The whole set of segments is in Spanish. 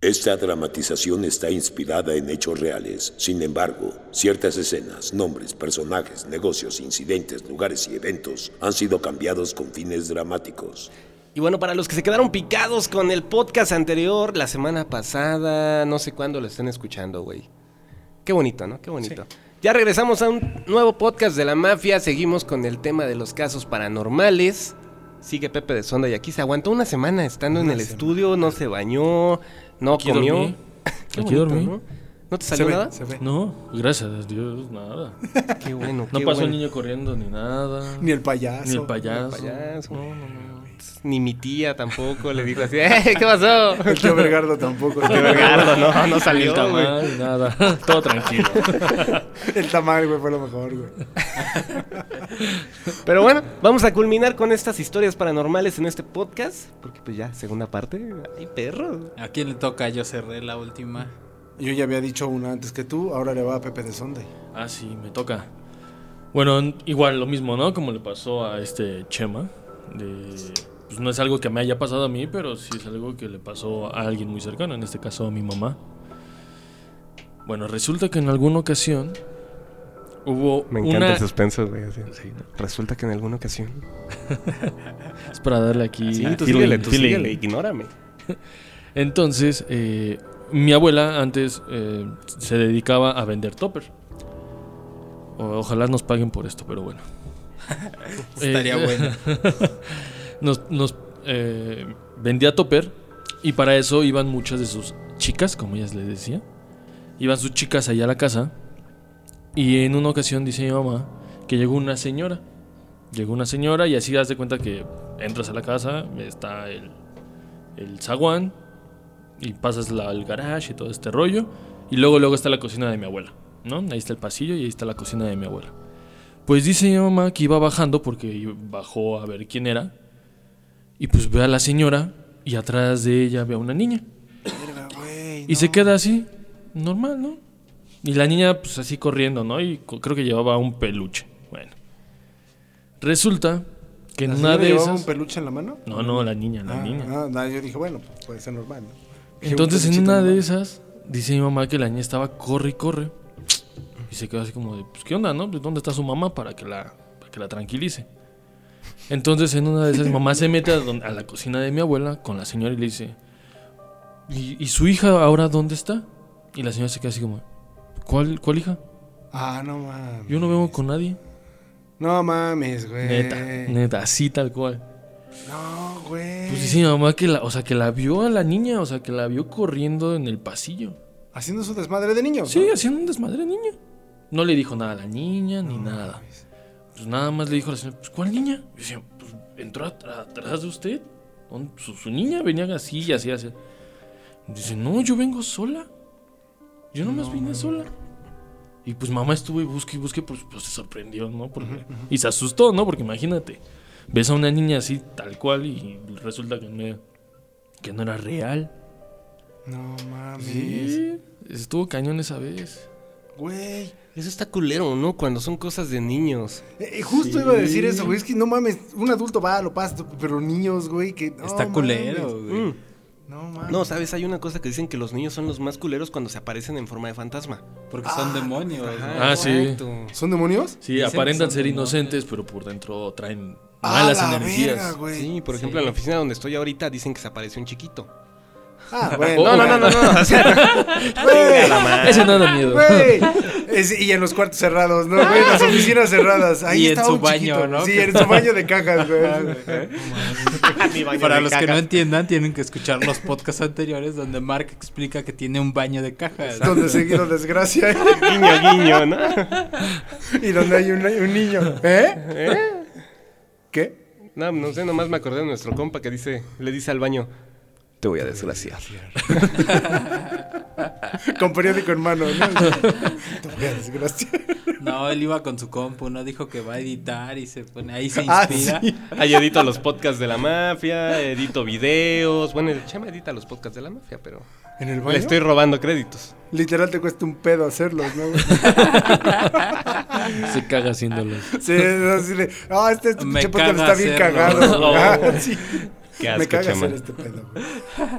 Esta dramatización está inspirada en hechos reales. Sin embargo, ciertas escenas, nombres, personajes, negocios, incidentes, lugares y eventos han sido cambiados con fines dramáticos. Y bueno, para los que se quedaron picados con el podcast anterior, la semana pasada, no sé cuándo lo estén escuchando, güey. Qué bonito, ¿no? Qué bonito. Ya regresamos a un nuevo podcast de la mafia. Seguimos con el tema de los casos paranormales. Sigue Pepe de Sonda y aquí se aguantó una semana estando en el estudio, no se bañó, no Aquí comió. dormí. Qué Aquí bonito, dormí. ¿no? ¿No te Se salió ve, nada? se ve. No, gracias a Dios, nada. Qué bueno. No qué pasó el bueno. niño corriendo ni nada. Ni el payaso. Ni el payaso. payaso. No, no, no. Ni mi tía tampoco le dijo así, "Eh, ¿qué pasó? El tío Vergardo tampoco. Qué vergardo, no, no el salió, güey. tamal, nada. Todo tranquilo. El tamal, güey, fue lo mejor, güey. Pero bueno, vamos a culminar con estas historias paranormales en este podcast, porque pues ya, segunda parte, ay perro. ¿A quién le toca? Yo cerré la última. Yo ya había dicho una antes que tú, ahora le va a Pepe de Sonde. Ah, sí, me toca. Bueno, igual lo mismo, ¿no? Como le pasó a este Chema. De, pues no es algo que me haya pasado a mí, pero sí es algo que le pasó a alguien muy cercano, en este caso a mi mamá. Bueno, resulta que en alguna ocasión hubo Me encanta una... el suspenso, güey. así. Sí, ¿no? Resulta que en alguna ocasión. Es para darle aquí... Sí, tú feeling, síguele, tú feeling. síguele, ignórame. Entonces, eh, mi abuela antes eh, se dedicaba a vender topper. O- ojalá nos paguen por esto, pero bueno. Estaría Eh, bueno. nos nos, eh, vendía topper y para eso iban muchas de sus chicas, como ellas les decía. Iban sus chicas allá a la casa y en una ocasión dice mi mamá que llegó una señora. Llegó una señora y así das de cuenta que entras a la casa, está el, el zaguán y pasas la, el garage y todo este rollo. Y luego, luego está la cocina de mi abuela, ¿no? Ahí está el pasillo y ahí está la cocina de mi abuela. Pues dice mi mamá que iba bajando porque bajó a ver quién era. Y pues ve a la señora y atrás de ella ve a una niña. Verga. Y se queda así, normal, ¿no? Y la niña pues así corriendo, ¿no? Y creo que llevaba un peluche. Bueno. Resulta que en ¿La una de esas... un peluche en la mano? No, no, la niña, la Ah, niña. ah, no, yo dije, bueno, pues puede ser normal, ¿no? Entonces en una de esas dice mi mamá que la niña estaba corre y corre. Y se quedó así como de, pues ¿qué onda, no? Pues, ¿Dónde está su mamá para que la, para que la tranquilice? Entonces en una de esas mamá se mete a, don- a la cocina de mi abuela con la señora y le dice, ¿y, y su hija ahora dónde está? Y la señora se queda así como, ¿cuál, cuál hija? Ah, no mames. Yo no veo con nadie. No mames, güey. Neta, neta, así tal cual. No, güey. Pues dice mi mamá que la, o sea, que la vio a la niña, o sea, que la vio corriendo en el pasillo. Haciendo su desmadre de niños. Sí, ¿no? haciendo un desmadre niña. No le dijo nada a la niña ni No nada. Pues nada más le dijo a la señora, pues ¿cuál niña? Y decía, pues entró atrás de usted. Su, su niña venía así y así, así. Dice, no, yo vengo sola. Yo nomás vine sola. Y pues mamá estuvo y busque y busque, pues, pues se sorprendió, ¿no? Porque- Y se asustó, ¿no? Porque imagínate, ves a una niña así, tal cual, y resulta que no, que no era real. No mames. Sí, estuvo cañón esa vez. Güey. Eso está culero, ¿no? Cuando son cosas de niños. Eh, eh, justo iba a decir eso, güey. Es que no mames, un adulto va, lo pasa, pero niños, güey, que. no Está culero, mames. güey. Mm. No mames. No, ¿sabes? Hay una cosa que dicen que los niños son los más culeros cuando se aparecen en forma de fantasma. Porque son demonios. Ah, sí. exacto. ¿Son demonios? Sí, Dicen aparentan ser demonios. inocentes, pero por dentro traen ¡Ah, malas la energías. verga, güey! Sí, por ejemplo, en la oficina donde estoy ahorita dicen que se aparece un chiquito. Ah, bueno. No, no, no, no, no. o sea, Güey, la madre. Ese no da miedo. y en los cuartos cerrados, ¿no? Güey, en las oficinas cerradas. Ahí Y en su un baño, chiquito. ¿no? Sí, en su baño de cajas, güey. Para de los que no entiendan, tienen que escuchar los podcasts anteriores donde Mark explica que tiene un baño de cajas. donde seguido desgracia Guiño, guiño, ¿no? y donde hay un, un niño. ¿Eh? ¿Qué? No, no sé, nomás me acordé de nuestro compa que dice, le dice al baño, te voy a desgraciar. Con periódico en mano, ¿no? Te voy a desgraciar. No, él iba con su compu, no dijo que va a editar y se pone ahí se Ah, inspira. sí. Ahí edito los podcasts de la mafia, edito videos. Bueno, el Chema edita los podcasts de la mafia, pero ¿En el le baño? estoy robando créditos. Literal te cuesta un pedo hacerlos, ¿no? Se caga haciéndolos. Sí, así de, ah, este, este podcast está bien cagado. No. Ah, sí. Qué asco, Me caga chama. hacer este pedo, güey.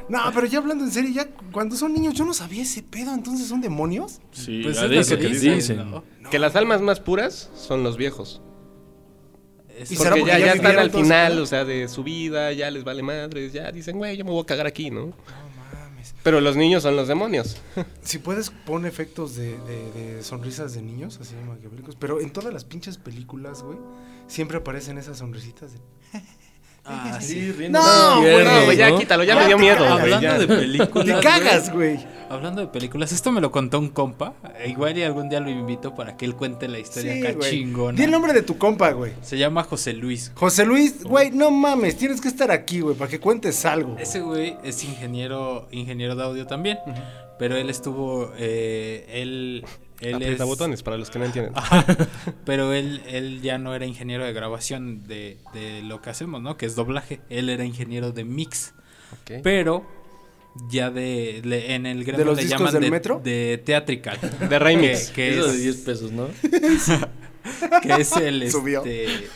No, pero ya hablando en serio, ya cuando son niños, yo no sabía ese pedo, entonces son demonios. Sí, Pues es de lo eso que dicen, dicen. ¿no? Que las almas más puras son los viejos. Es- ¿Y Porque porque ya, ya ya están al final, o sea, de su vida, ya les vale madres, ya dicen, güey, yo me voy a cagar aquí, ¿no? No mames. Pero los niños son los demonios. Si puedes, pon efectos de, de- de sonrisas de niños, así maquiavélicos. Pero en todas las pinches películas, güey, siempre aparecen esas sonrisitas de. Ah, sí. Riendo No, güey, tiernos, No, güey, ya ¿no? quítalo, ya Ya me dio te miedo. cagas. Hablando ya. de películas. ¡Te cagas, güey! Hablando de películas, esto me lo contó un compa. e Igual y algún día lo invito para que él cuente la historia Sí, acá güey. chingona. Di el nombre de tu compa, güey. Se llama José Luis. José Luis, güey, no mames, tienes que estar aquí, güey, para que cuentes algo. Ese güey es ingeniero, ingeniero de audio también. Pero él estuvo. eh, él. Él Aprieta es- botones para los que no entienden. Pero él, él ya no era ingeniero de grabación de, de lo que hacemos, ¿no? Que es doblaje. Él era ingeniero de mix. Ok. Pero ya de, le- en el gremio los le discos llaman del de, metro? de theatrical. De remix. Que, que Eso es, de 10 pesos, ¿no? que es el Subió. este,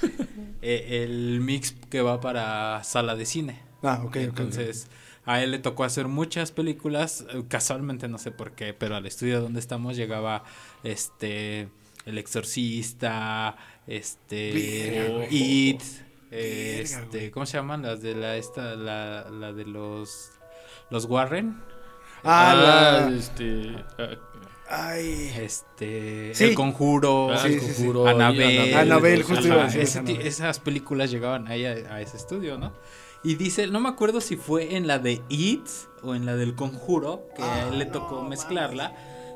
eh, el mix que va para sala de cine. Ah, ok, ok. Entonces, a él le tocó hacer muchas películas, eh, casualmente no sé por qué, pero al estudio donde estamos llegaba este El Exorcista, este. It, este. ¿cómo se llaman? Las de la esta la, la de los los Warren, Ah, la- este. ah, Ay. este Sí. El Conjuro, ah, Sí, el sí, sí. Conjuro, Anabel, Anabel, justo iba a decir esas películas llegaban ahí a, a ese estudio, ¿no? Y dice, no me acuerdo si fue en la de It o en la del Conjuro, que a él le tocó mezclarla.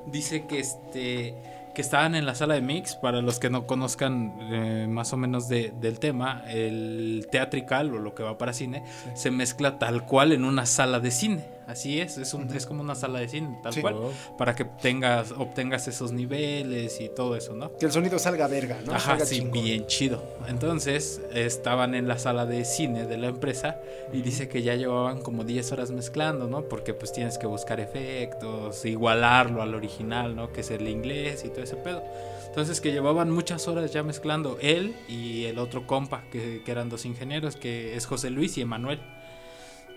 Dice que este que estaban en la sala de mix, para los que no conozcan eh, más o menos de- del tema, el teatrical o lo que va para cine, se mezcla tal cual en una sala de cine. Así es, es, un- es como una sala de cine, tal Sí. cual, para que tengas, obtengas esos niveles y todo eso, ¿no? Que el sonido salga verga, ¿no? Ajá, Salga sí, chingón. bien chido. Entonces, estaban en la sala de cine de la empresa y dice que ya llevaban como 10 horas mezclando, ¿no? Porque pues tienes que buscar efectos, igualarlo al original, ¿no? Que es el inglés y todo ese pedo. Entonces, que llevaban muchas horas ya mezclando él y el otro compa, que, que eran dos ingenieros, que es José Luis y Emanuel.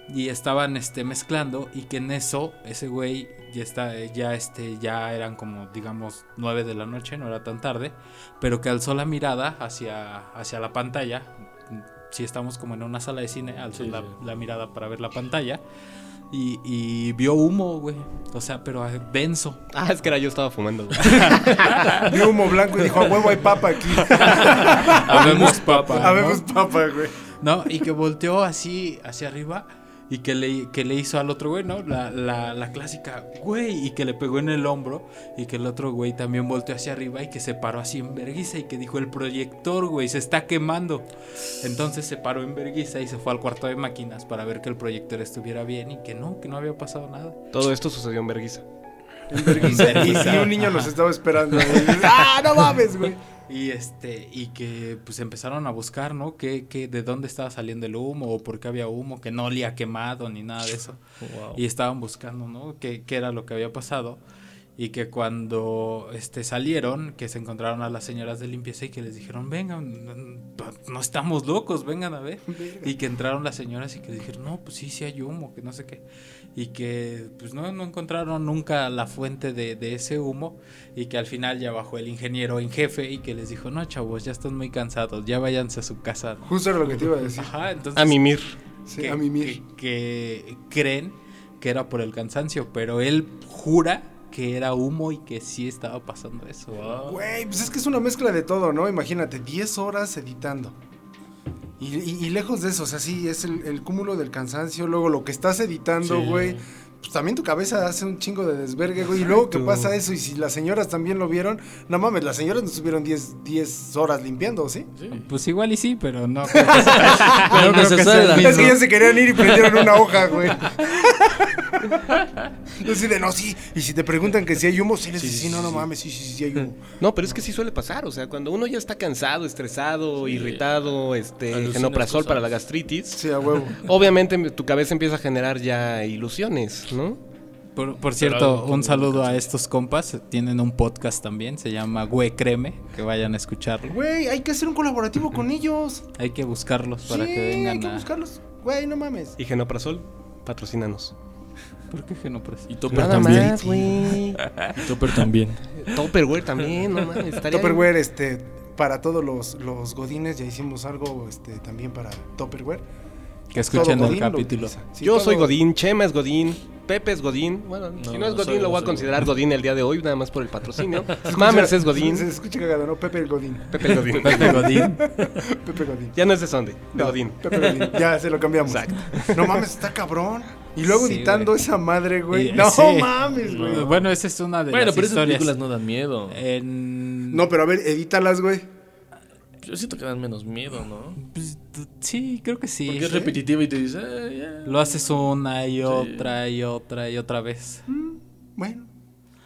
Y estaban este, mezclando y que en eso ese güey ya está ya este ya eran como digamos 9 de la noche, no era tan tarde, pero que alzó la mirada hacia hacia la pantalla. Si estamos como en una sala de cine, alzó Sí, la, sí. la mirada para ver la pantalla y, y vio humo, güey. O sea, pero eh, denso. Ah, es que era yo estaba fumando. güey. Vio humo blanco y dijo, a huevo hay papa aquí. Habemos papa. Habemos papa, güey. ¿no? Y que volteó así hacia arriba y que le, que le hizo al otro güey, ¿no? La, la, la clásica, güey, y que le pegó en el hombro y que el otro güey también volteó hacia arriba y que se paró así en verguiza y que dijo, el proyector, güey, se está quemando. Entonces se paró en verguiza y se fue al cuarto de máquinas para ver que el proyector estuviera bien y que no, que no había pasado nada. Todo esto sucedió en Berguisa. En vergüenza. Y, y un niño nos estaba esperando. güey. ¡Ah, no mames, güey! Y este, y que pues empezaron a buscar, ¿no? Que, que de dónde estaba saliendo el humo o por qué había humo, que no olía quemado ni nada de eso. Wow. Y estaban buscando, ¿no? ¿Qué, qué era lo que había pasado? Y que cuando este, salieron, que se encontraron a las señoras de limpieza y que les dijeron, vengan, no estamos locos, vengan a ver. Y que entraron las señoras y que dijeron, no, pues sí, sí hay humo, que no sé qué. Y que pues no, no encontraron nunca la fuente de, de ese humo. Y que al final ya bajó el ingeniero en jefe y que les dijo, no, chavos, ya están muy cansados, ya váyanse a su casa. ¿no?". Justo era lo que te iba a decir. Ajá, entonces A mimir. Sí, que, a mimir. que- que creen que era por el cansancio, pero él jura que era humo y que sí estaba pasando eso. Wow. Güey, pues es que es una mezcla de todo, ¿no? Imagínate, 10 horas editando. Y, y- y lejos de eso, o sea, sí, es el, el cúmulo del cansancio, luego lo que estás editando, Sí. güey. Pues también tu cabeza hace un chingo de desvergue, güey. Y luego que pasa eso, y si las señoras también lo vieron, no mames, las señoras no estuvieron 10, 10 horas limpiando, ¿sí? Sí. Pues igual y sí, pero no. creo que sea- Pero no creo que sea Es que ya se querían ir y prendieron una hoja, güey. Yo así de, no, sí. Y si te preguntan que si hay humo, sí, les Sí, dices, sí, no, sí, no mames, sí, sí, sí, sí hay humo. No, pero es que sí suele pasar. O sea, cuando uno ya está cansado, estresado, Sí. irritado, este, Alucinas genoprazol cosas. para la gastritis, Sí, a huevo. obviamente tu cabeza empieza a generar ya ilusiones, ¿no? Por, cierto, un saludo a estos compas. Tienen un podcast también, se llama Güey Creme, que vayan a escucharlo. Güey, hay que hacer un colaborativo con ellos. Hay que buscarlos para sí, que vengan hay que a. buscarlos. Güey, no mames. Y Genoprazol, patrocínanos. ¿Por qué Genopres? Y Topper Nada también. más, güey. Topper también. Topperware también, no mames. estaría- Topperware, este, para todos los, los godines, ya hicimos algo este, también para Topperware. Que escuchen el capítulo. Sí, Yo todo- soy Godín, Chema es Godín, Pepe es Godín. Bueno, No, si no es Godín, soy- lo voy a considerar Godín el día de hoy, nada más por el patrocinio. Mammers es Godín, Se, se escucha cagado, ¿no? Pepe el Godín. Pepe es Godín. Pepe Godín. Pepe Godín. Ya no es de Sunday, de No, Godín. Pepe Godín. Ya se lo cambiamos. Exacto. No mames, está cabrón. Y luego Sí, editando güey. esa madre, güey. Y- No sí. mames, güey. Bueno, esa es una de Bueno, las pero esas historias. películas no dan miedo. En... No, pero a ver, edítalas, güey. Yo siento que dan menos miedo, ¿no? Pues, sí, creo que sí. Porque es repetitivo y te dices, "Ah, ya". Lo haces una y otra y otra y otra vez. Bueno.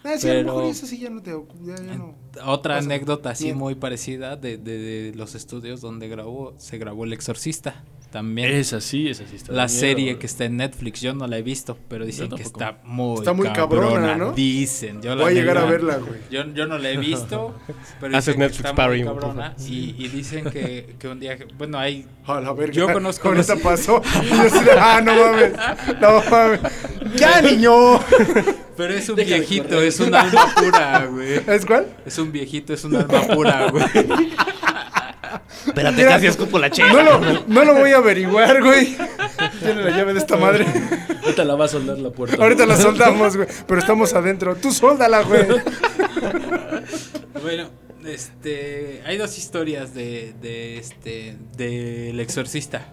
Ah, sí, a lo Pero- mejor eso sí ya no te ya, ya no. Otra Pasa. anécdota así Bien. muy parecida de, de- de los estudios donde grabó, se grabó El Exorcista. También. Esa sí, esa sí está la miedo. serie que está en Netflix, yo no la he visto, pero dicen que está muy, Está muy cabrona, ¿no? Dicen, yo la Voy a llegar a neta- verla, güey. Yo, yo no la he visto, pero Haces Netflix está muy cabrona. Y, y dicen que, que un día, bueno, hay A la verga. Yo conozco Ahorita los- pasó. Y yo así de, ah, no mames. No mames. Ya, niño. Pero es un Déjale viejito, es un alma pura, güey. ¿Es cuál? Es un viejito, es un alma pura, güey. Espérate, Mira, casi escupo la chela. No lo, no lo voy a averiguar, güey. Tiene la llave de esta madre. Ahorita la va a soldar la puerta. Ahorita la soldamos, güey. Pero estamos adentro. Tú sóldala, güey. Bueno, este, hay dos historias de, de este, del exorcista.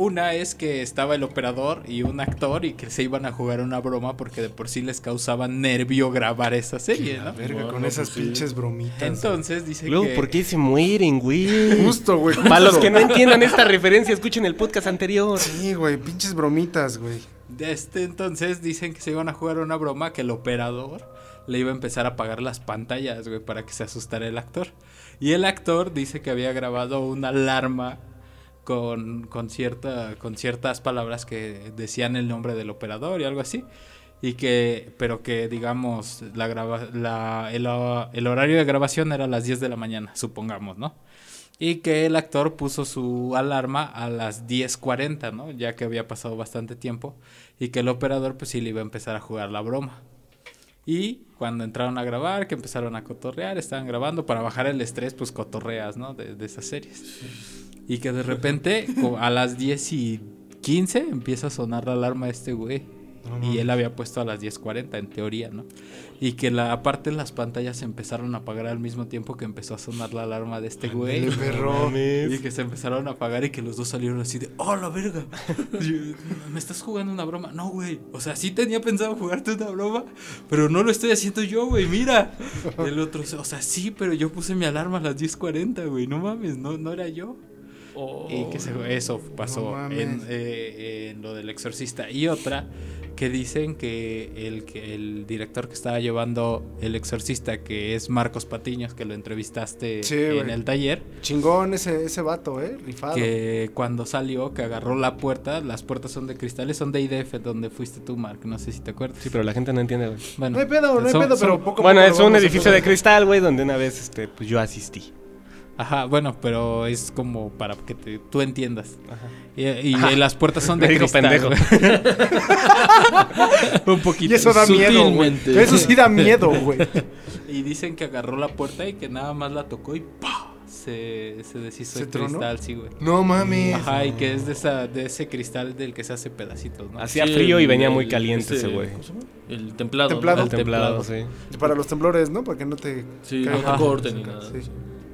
Una es que estaba el operador y un actor y que se iban a jugar una broma porque de por sí les causaba nervio grabar esa serie, ¿no? Verga, con esas pues sí. pinches bromitas. Entonces dice Luego, que ¿por qué se mueren, güey? Justo, güey. Para los justo. que no entiendan esta referencia, escuchen el podcast anterior. Sí, güey. Pinches bromitas, güey. de este entonces dicen que se iban a jugar una broma que el operador le iba a empezar a apagar las pantallas, güey, para que se asustara el actor. Y el actor dice que había grabado una alarma con, con, cierta, con ciertas palabras que decían el nombre del operador y algo así. Y que, pero que digamos, la graba, la, el, el horario de grabación era a las 10 de la mañana, supongamos, ¿no? Y que el actor puso su alarma a las 10.40, ¿no? Ya que había pasado bastante tiempo. Y que el operador pues sí le iba a empezar a jugar la broma. Y cuando entraron a grabar, que empezaron a cotorrear, estaban grabando para bajar el estrés, pues cotorreas, ¿no? De, de esas series. Y que de repente, a las 10 y 15, empieza a sonar la alarma de este güey. Y él había puesto a las 10.40 en teoría, ¿no? Y que la aparte las pantallas se empezaron a apagar al mismo tiempo que empezó a sonar la alarma de este güey. Perro. Y que se empezaron a apagar y que los dos salieron así de, ¡oh, la verga! ¿Me estás jugando una broma? No, güey. O sea, sí tenía pensado jugarte una broma, pero no lo estoy haciendo yo, güey, mira. El otro, o sea, sí, pero yo puse mi alarma a las 10.40, güey, no mames, no, no era yo. Oh, Y que se- eso pasó No en, eh, en lo del exorcista. Y otra que dicen que el, que el director que estaba llevando el exorcista, que es Marcos Patiños, que lo entrevistaste Sí, en el taller, Chingón ese, ese vato, ¿eh? Rifado. que cuando salió, que agarró la puerta, las puertas son de cristales, son de IDF, donde fuiste tú, Mark, no sé si te acuerdas. Sí, pero la gente no entiende, güey. Bueno, No hay pedo, no hay son- pedo, pero son- poco Bueno, poco es un edificio de cristal, güey, donde una vez este, pues yo asistí. Ajá, bueno, pero es como para que te- tú entiendas. Ajá. Y, y las puertas son de Me cristal. pendejo. güey. Un poquito. Y eso da miedo, güey. Eso sí da miedo, güey. Y dicen que agarró la puerta y que nada más la tocó y ¡pah! Se, se deshizo ¿Se el tronó? cristal, sí, güey. No mames. Ajá, y que es de, esa, de ese cristal del que se hace pedacitos, ¿no? Hacía Sí, frío y el- venía muy caliente ese güey. El templado. ¿no? Templado. El templado, sí. Para los temblores, ¿no? Para que no te. Sí, caigan. no te corten ni Sí. nada. Sí.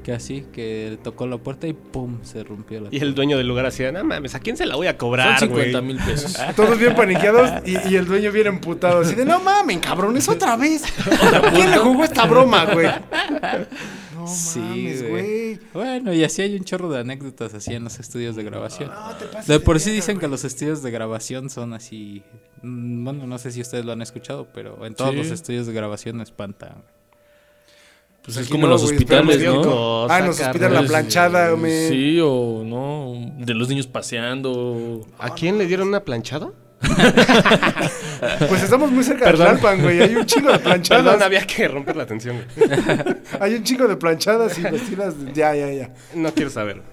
Que así, que tocó la puerta y ¡pum! Se rompió la Y el dueño del lugar hacía, no mames, ¿a quién se la voy a Son cobrar, güey? 50 mil pesos. Todos bien paniqueados y, y el dueño bien emputado. Así de, no mames, cabrones, otra vez. ¿Quién le jugó esta broma, güey? No Sí, mames, güey. Bueno, y así hay un chorro de anécdotas así en los estudios de grabación. No, te pases De por sí dicen que los estudios de grabación son así. mm, Bueno, no sé si ustedes lo han escuchado, pero en todos Sí. los estudios de grabación espantan. Pues es Aquí como no, los güey, hospitales, ¿no? Dios. Ah, nos Saca, hospitan la Pues, planchada, eh, hombre. Sí, o no. De los niños paseando. ¿A quién le dieron una planchada? Pues estamos muy cerca Perdón. de Tlalpan, güey. Hay un chingo de planchadas. Perdón, había que romper la tensión. güey. Hay un chingo de planchadas y vestidas. de- Ya, ya, ya. No quiero saber.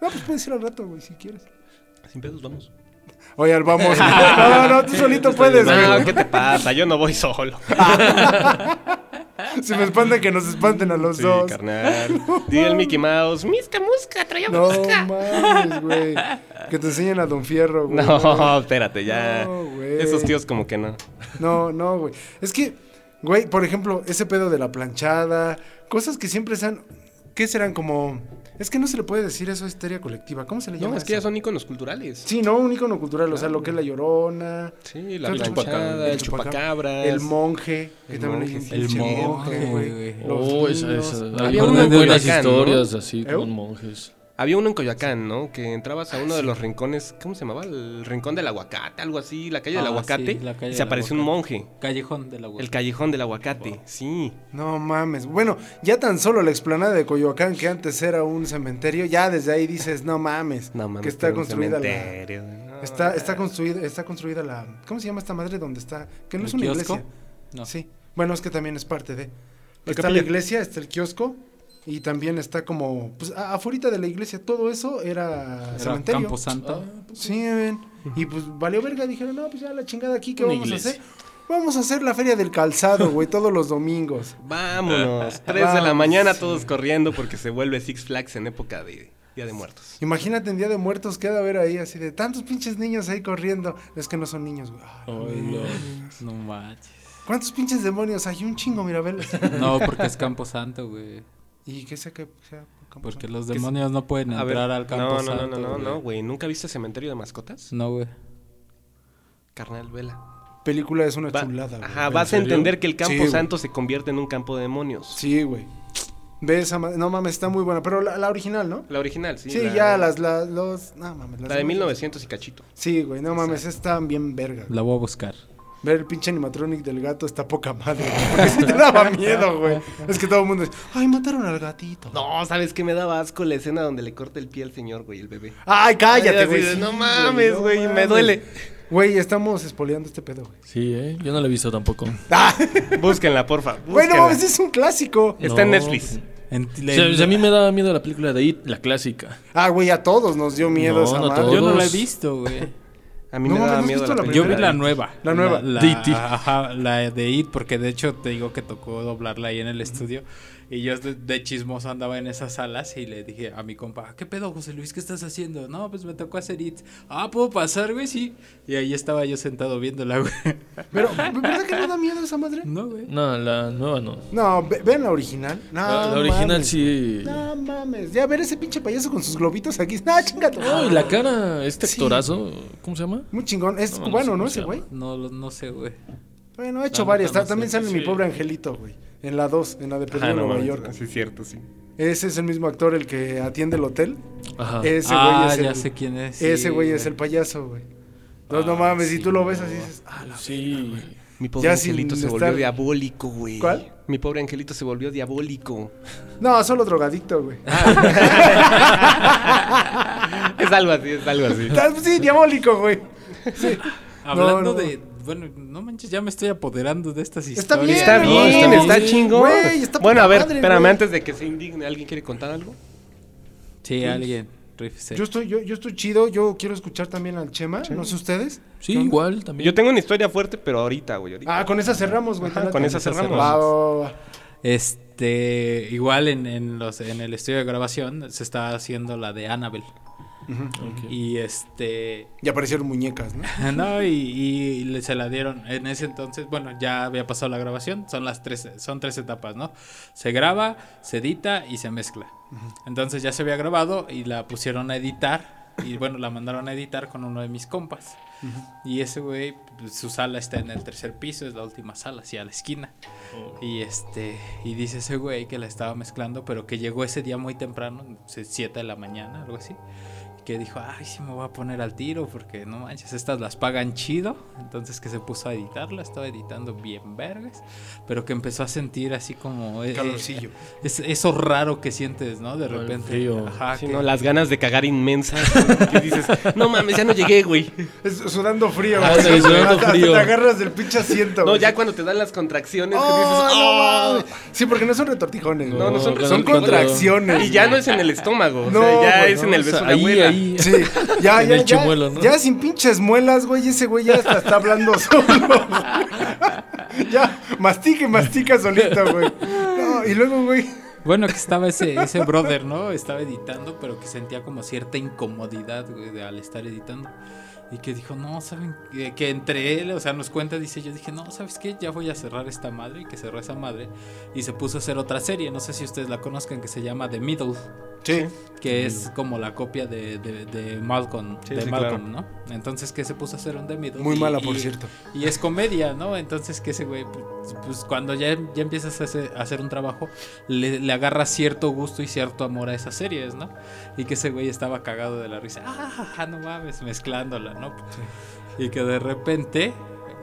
No, pues puedes ir al rato, güey, si quieres. Sin pedos, vamos. Oye, vamos. No, no, tú solito puedes, No, güey. ¿qué te pasa? Yo no voy solo. Si me espantan, que nos espanten a los Sí, dos. carnal. Di el Mickey Mouse. Misca, musca, traía No musca. mames, güey. Que te enseñen a Don Fierro, güey. No, espérate, ya. No, güey. Esos tíos como que no. No, no, güey. Es que, güey, por ejemplo, ese pedo de la planchada, cosas que siempre sean. ¿Qué serán como.? Es que no se le puede decir eso a histeria colectiva. ¿Cómo se le llama? No, es que ya son íconos culturales. Sí, ¿no? Un icono cultural. O sea, lo que es la llorona. Sí, la El planchada, el chupacabras. El monje. Que El también monje, sí. El monje, güey. Oh, esa, niños. esa. Había Había uno en de unas Coyoacán, ¿no? historias así ¿Eh? con monjes. Había uno en Coyoacán, ¿no? Que entrabas a uno de los rincones, ¿cómo se llamaba? El rincón del aguacate, algo así, la calle del Ah, aguacate. sí, la calle y se del apareció un aguacate. monje. Callejón de la El callejón del aguacate, sí. No mames. Bueno, ya tan solo la explanada de Coyoacán, que antes era un cementerio, ya desde ahí dices, no mames. No mames, que está construida la. no. Está, está construida, está construida la. ¿Cómo se llama esta madre donde está? Que no ¿El es una kiosco? iglesia. No. Sí. Bueno, es que también es parte de. Está capilla. la iglesia, está el kiosco. Y también está como. Pues afuera de la iglesia, todo eso era, Era cementerio. Campo Santo. Sí, ven. Y pues valió verga. Dijeron, no, pues ya la chingada aquí, ¿qué Una vamos iglesia. a hacer? Vamos a hacer la feria del calzado, güey, todos los domingos. Vámonos. Tres de la mañana sí. todos corriendo porque se vuelve Six Flags en época de Día de Muertos. Imagínate en Día de Muertos, queda ver ahí así de tantos pinches niños ahí corriendo. Es que no son niños, güey. Ay, güey. No manches. ¿Cuántos pinches demonios? Hay un chingo, Mirabel. No, porque es Campo Santo, güey. ¿Y qué sea que Porque los demonios no pueden ver, entrar al Campo no, no, Santo. no, no, no, güey. no, güey. ¿Nunca viste Cementerio de Mascotas? No, güey. Carnal, vela. película es una Va- chulada, güey. Ajá, ¿En vas a entender que el Campo Sí, güey. Santo se convierte en un campo de demonios. Sí, güey. Ve esa ma- No mames, está muy buena. Pero la, la original, ¿no? La original, sí. Sí, la- ya las, las, los. No mames. las La de demás- 1900 y cachito. Sí, güey, no mames, están bien verga. La voy a buscar. Ver el pinche animatronic del gato está poca madre, güey. Porque sí te daba miedo, güey. Es que todo el mundo dice, ay, mataron al gatito. No, ¿sabes qué me daba asco la escena donde le corta el pie al señor, güey, el bebé? Ay, cállate, Ay, güey. sí, no mames, güey, me duele. Güey, estamos espoleando este pedo, güey. Sí, ¿eh? Yo no lo he visto tampoco. Ah, Búsquenla, porfa. güey, no búsquenla. mames, es un clásico. Está en. Netflix. En- O sea, o sea, a mí me daba miedo la película de It, la clásica. Ah, güey, a todos nos dio miedo No, esa no madre. todos. Yo no la he visto, güey. A mí No me daba ¿no has miedo visto la la Yo vi la nueva. La nueva. La, De E.T.. Ajá, la de It, porque de hecho te digo que tocó doblarla ahí en el estudio. Y yo de, de chismoso andaba en esas salas y le dije a mi compa, ¿qué pedo, José Luis? ¿Qué estás haciendo? No, pues me tocó hacer It. Ah, ¿puedo pasar, güey? Sí. Y ahí estaba yo sentado viéndola, güey. Pero, ¿verdad que no da miedo esa madre? No, güey. No, la nueva no. No, ve- vean la original. No, la, la original mames. sí. No mames. Ya ver ese pinche payaso con sus globitos aquí. No, chingado. No, y la cara, este Sí. actorazo, ¿cómo se llama? Muy chingón. Es No, no cubano, ¿no? Ese se güey. No, lo- no sé, güey. Bueno, ha hecho La varias. neta no También sale mi Sí. pobre angelito, güey. En la 2, en la de Ajá, en no Nueva mames, York. Sí, es cierto, sí. Ese es el mismo actor el que atiende el hotel. Ajá. Ese ah, güey es ya el, sé quién es. Ese güey es el payaso, güey. Entonces, no Ah, mames, si tú lo ves así, no. dices, ah, la Sí. Mi pobre Ya angelito se estar- volvió diabólico, güey. ¿Cuál? Mi pobre angelito se volvió diabólico. No, solo drogadicto, güey. es algo así, es algo así. Ah, Sí, diabólico, güey. Sí. Hablando No, no. de. Bueno, no manches, ya me estoy apoderando de estas historias. Está bien, Está No, está está, bien. chingón. Güey, está bueno, a ver, madre, espérame, güey. antes de que se indigne, ¿alguien quiere contar algo? Sí, alguien. rífese. Yo estoy, yo, yo estoy chido, yo quiero escuchar también al Chema, no sé ustedes. Sí, igual también. Yo tengo una historia fuerte, pero ahorita, güey. Ahorita. Ah, con esa cerramos, güey. Ajá, con esa cerramos. Va. Este, igual en, en los, en el estudio de grabación se está haciendo la de Y este, Y aparecieron muñecas, ¿no? no, y, y se la dieron en ese entonces, bueno, ya había pasado la grabación, son las tres, son tres etapas, ¿no? Se graba, se edita y se mezcla. Entonces ya se había grabado y la pusieron a editar y bueno, la mandaron a editar con uno de mis compas. Y ese güey, pues, su sala está en el tercer piso, es la última sala, hacia la esquina. Y este, y dice ese güey que la estaba mezclando, pero que llegó ese día muy temprano, 7 de la mañana, algo así. Que dijo, ay, sí me voy a poner al tiro porque no manches, estas las pagan chido. Entonces que se puso a editarla, estaba editando bien vergas, pero que empezó a sentir así como... eh, Calorcillo. es, eso raro que sientes, ¿no? De repente. frío. Ajá, Sí, que- ¿no? Las ganas de cagar inmensas. que dices, no mames, ya no llegué, güey. Es sudando frío, Ah, güey. sí, sudando Hasta frío. te agarras del pinche asiento. No, güey. ya cuando te dan las contracciones, que Oh, dices, no "Oh". mames. Sí, porque no son retortijones. No, no son, No, son cuando- contracciones. Y ya no es en el estómago, No, o sea, ya es no, en el O sea, beso de ahí, abuela. Ahí. Sí, ya, En ya, el ya, chimuelo, ¿no? ya sin pinches muelas, güey, ese güey ya hasta está hablando solo. ya, mastica y mastica solito, güey. No, y luego, güey, Bueno, que estaba ese, ese brother, ¿no? Estaba editando, pero que sentía como cierta incomodidad, güey, de- al estar editando. Y que dijo, no, ¿saben? Que, que entre él, o sea, nos cuenta, dice, yo dije, no, ¿sabes qué? Ya voy a cerrar esta madre. Y que cerró esa madre. Y se puso a hacer otra serie, no sé si ustedes la conozcan, que se llama The Middle. sí, Que es como la copia de, de, de Malcolm, Sí, de sí, Malcolm, ¿no? Entonces que se puso a hacer un The Middle. muy y- mala, por y- cierto. y es comedia, ¿no? Entonces que ese güey, pues, pues, cuando ya, ya empiezas a hacer, a hacer un trabajo, le, le agarra cierto gusto y cierto amor a esas series, ¿no? Y que ese güey estaba cagado de la risa. Ah, no mames, mezclándola, ¿no? Y que de repente,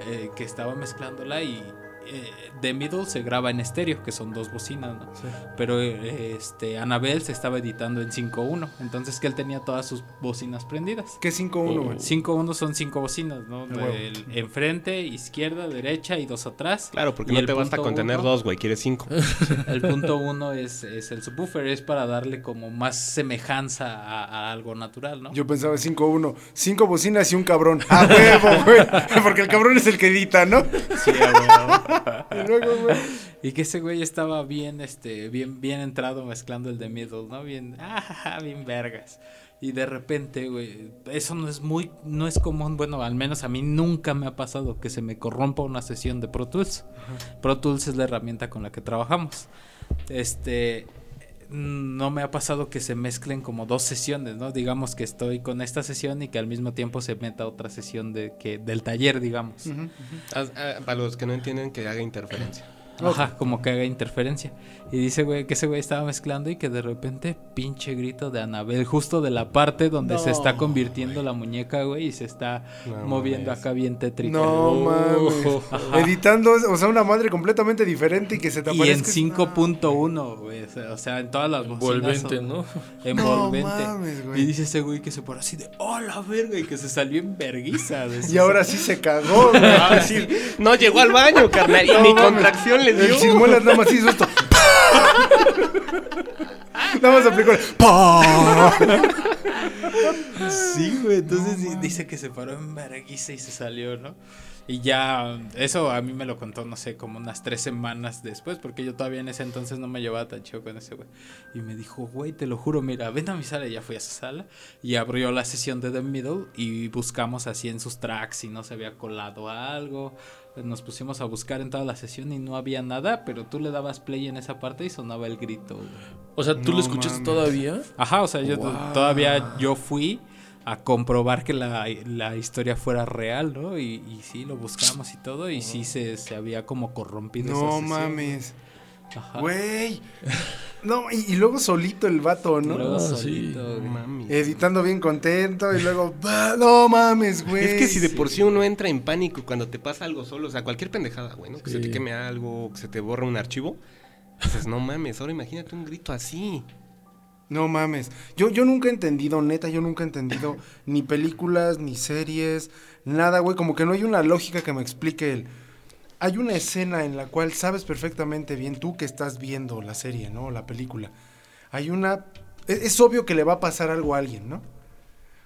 eh, que estaba mezclándola y eh, The Middle se graba en estéreo, que son dos bocinas, ¿no? Pero este, Anabel se estaba editando en 5.1, entonces que él tenía todas sus bocinas prendidas. ¿Qué 5-1, güey? 5-1 son cinco bocinas, ¿no? De huevo. El enfrente, izquierda, derecha y dos atrás. Claro, porque Y no te basta con tener uno- dos, güey, quieres cinco. El punto uno es, es el subwoofer, es para darle como más semejanza a, a algo natural, ¿no? Yo pensaba 5-1, cinco bocinas y un cabrón. ¡Ah, huevo, güey! Porque el cabrón es el que edita, ¿no? Sí, a huevo. Y luego, güey. Y que ese güey estaba bien, este, bien, bien entrado mezclando el de middle, ¿no? Bien, ah, bien vergas. Y de repente, güey, eso no es muy, no es común, bueno, al menos a mí nunca me ha pasado que se me corrompa una sesión de Pro Tools. Pro Tools es la herramienta con la que trabajamos. Este, no me ha pasado que se mezclen como dos sesiones, ¿no? Digamos que estoy con esta sesión y que al mismo tiempo se meta otra sesión de que del taller, digamos. Haz- ah, para los que no entienden, que haga interferencia. Ajá, como que haga interferencia. Y dice, güey, que ese güey estaba mezclando y que de repente, pinche grito de Anabel, justo de la parte donde se está convirtiendo la muñeca, güey, y se está No moviendo mames. acá bien tétrica. No mames. Editando, o sea, una madre completamente diferente y que se te Y en aparezca. 5.1, güey, o sea, en todas las Envolvente, son- ¿no? Envolvente. No mames, güey. y dice ese güey que se pone así de, oh, la verga, y que se salió en verguiza. Y ahora sí se cagó, güey. Ah. No llegó al baño, carnal. Y mames. contracción le El dio. chimuelas nada más hizo esto. Nada más aplicó. Sí, güey. Entonces di- dice que se paró en vergüenza y se salió, ¿no? Y ya, eso a mí me lo contó, no sé, como unas tres semanas después, porque yo todavía en ese entonces no me llevaba tan chido con ese güey. Y me dijo, güey, te lo juro, mira, ven a mi sala. Y ya fui a su sala y abrió la sesión de The Middle y buscamos así en sus tracks si no se había colado algo. Nos pusimos a buscar en toda la sesión y no había nada, pero tú le dabas play en esa parte y sonaba el grito, güey. O sea, ¿tú No lo escuchaste mames. todavía? Ajá, o sea, yo Wow. todavía yo fui a comprobar que la, la historia fuera real, ¿no? Y, y sí, lo buscamos y todo, y sí se, se había como corrompido. esa No sesión. mames. Ajá. Güey. No, y, y luego solito el vato, ¿no? luego Ah, solito, güey. Mami. Editando bien contento y luego, "Bah, no mames, güey. Es que si de por sí uno entra en pánico cuando te pasa algo solo, o sea, cualquier pendejada, güey, ¿no? Que se te Sí. queme algo, que se te borra un archivo. Dices, no mames, ahora imagínate un grito así. No mames. Yo, yo nunca he entendido, neta, yo nunca he entendido ni películas, ni series, nada, güey. Como que no hay una lógica que me explique el. Hay una escena en la cual sabes perfectamente bien tú que estás viendo la serie, ¿no? La película. Hay una. Es, es obvio que le va a pasar algo a alguien, ¿no?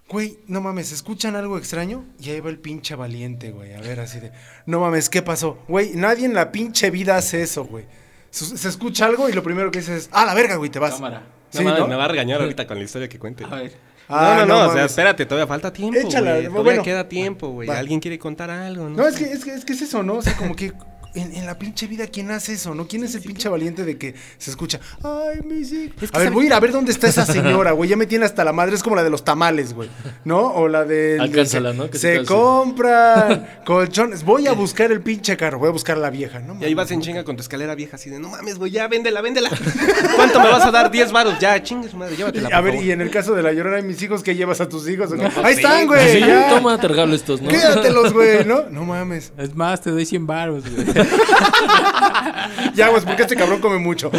Güey, no mames, ¿escuchan algo extraño? Y ahí va el pinche valiente, güey. A ver, así de. No mames, ¿qué pasó? Güey, nadie en la pinche vida hace eso, güey. Se, se escucha algo y lo primero que dices es. ¡Ah, la verga, güey! Te vas. Cámara. No Sí, mames, ¿no? me va a regañar ahorita con la historia que cuente. A ver. Ah, no, no, no, o sea, espérate, todavía falta tiempo. Échala, güey. bueno, Todavía queda tiempo, güey. Alguien quiere contar algo, ¿no? No, es que, es que, es que es eso, ¿no? O sea, como que en, en la pinche vida, ¿quién hace eso, no? ¿Quién es el pinche valiente de que se escucha? Ay, mis hijos. Es que a ver, voy a ir a ver dónde está esa señora, güey. Ya me tiene hasta la madre. Es como la de los tamales, güey. ¿No? O la de. Alcánzala, ¿no? Que Se calce. compran colchones. Voy a buscar el pinche carro. Voy a buscar a la vieja, ¿no? Y ahí vas en chinga con tu escalera vieja así de, no mames, güey, ya, véndela, véndela. ¿Cuánto me vas a dar? 10 varos. Ya, chingue su madre, llévatela, por a ver, favor. y en el caso de la llorona, ¿y mis hijos qué llevas a tus hijos? o qué? pues Ahí están, pues güey. Toma, te regalo estos, ¿no? Quédatelos, güey, ¿no? No mames. Es más, te doy 100 baros, güey. Ya, güey, porque este cabrón come mucho.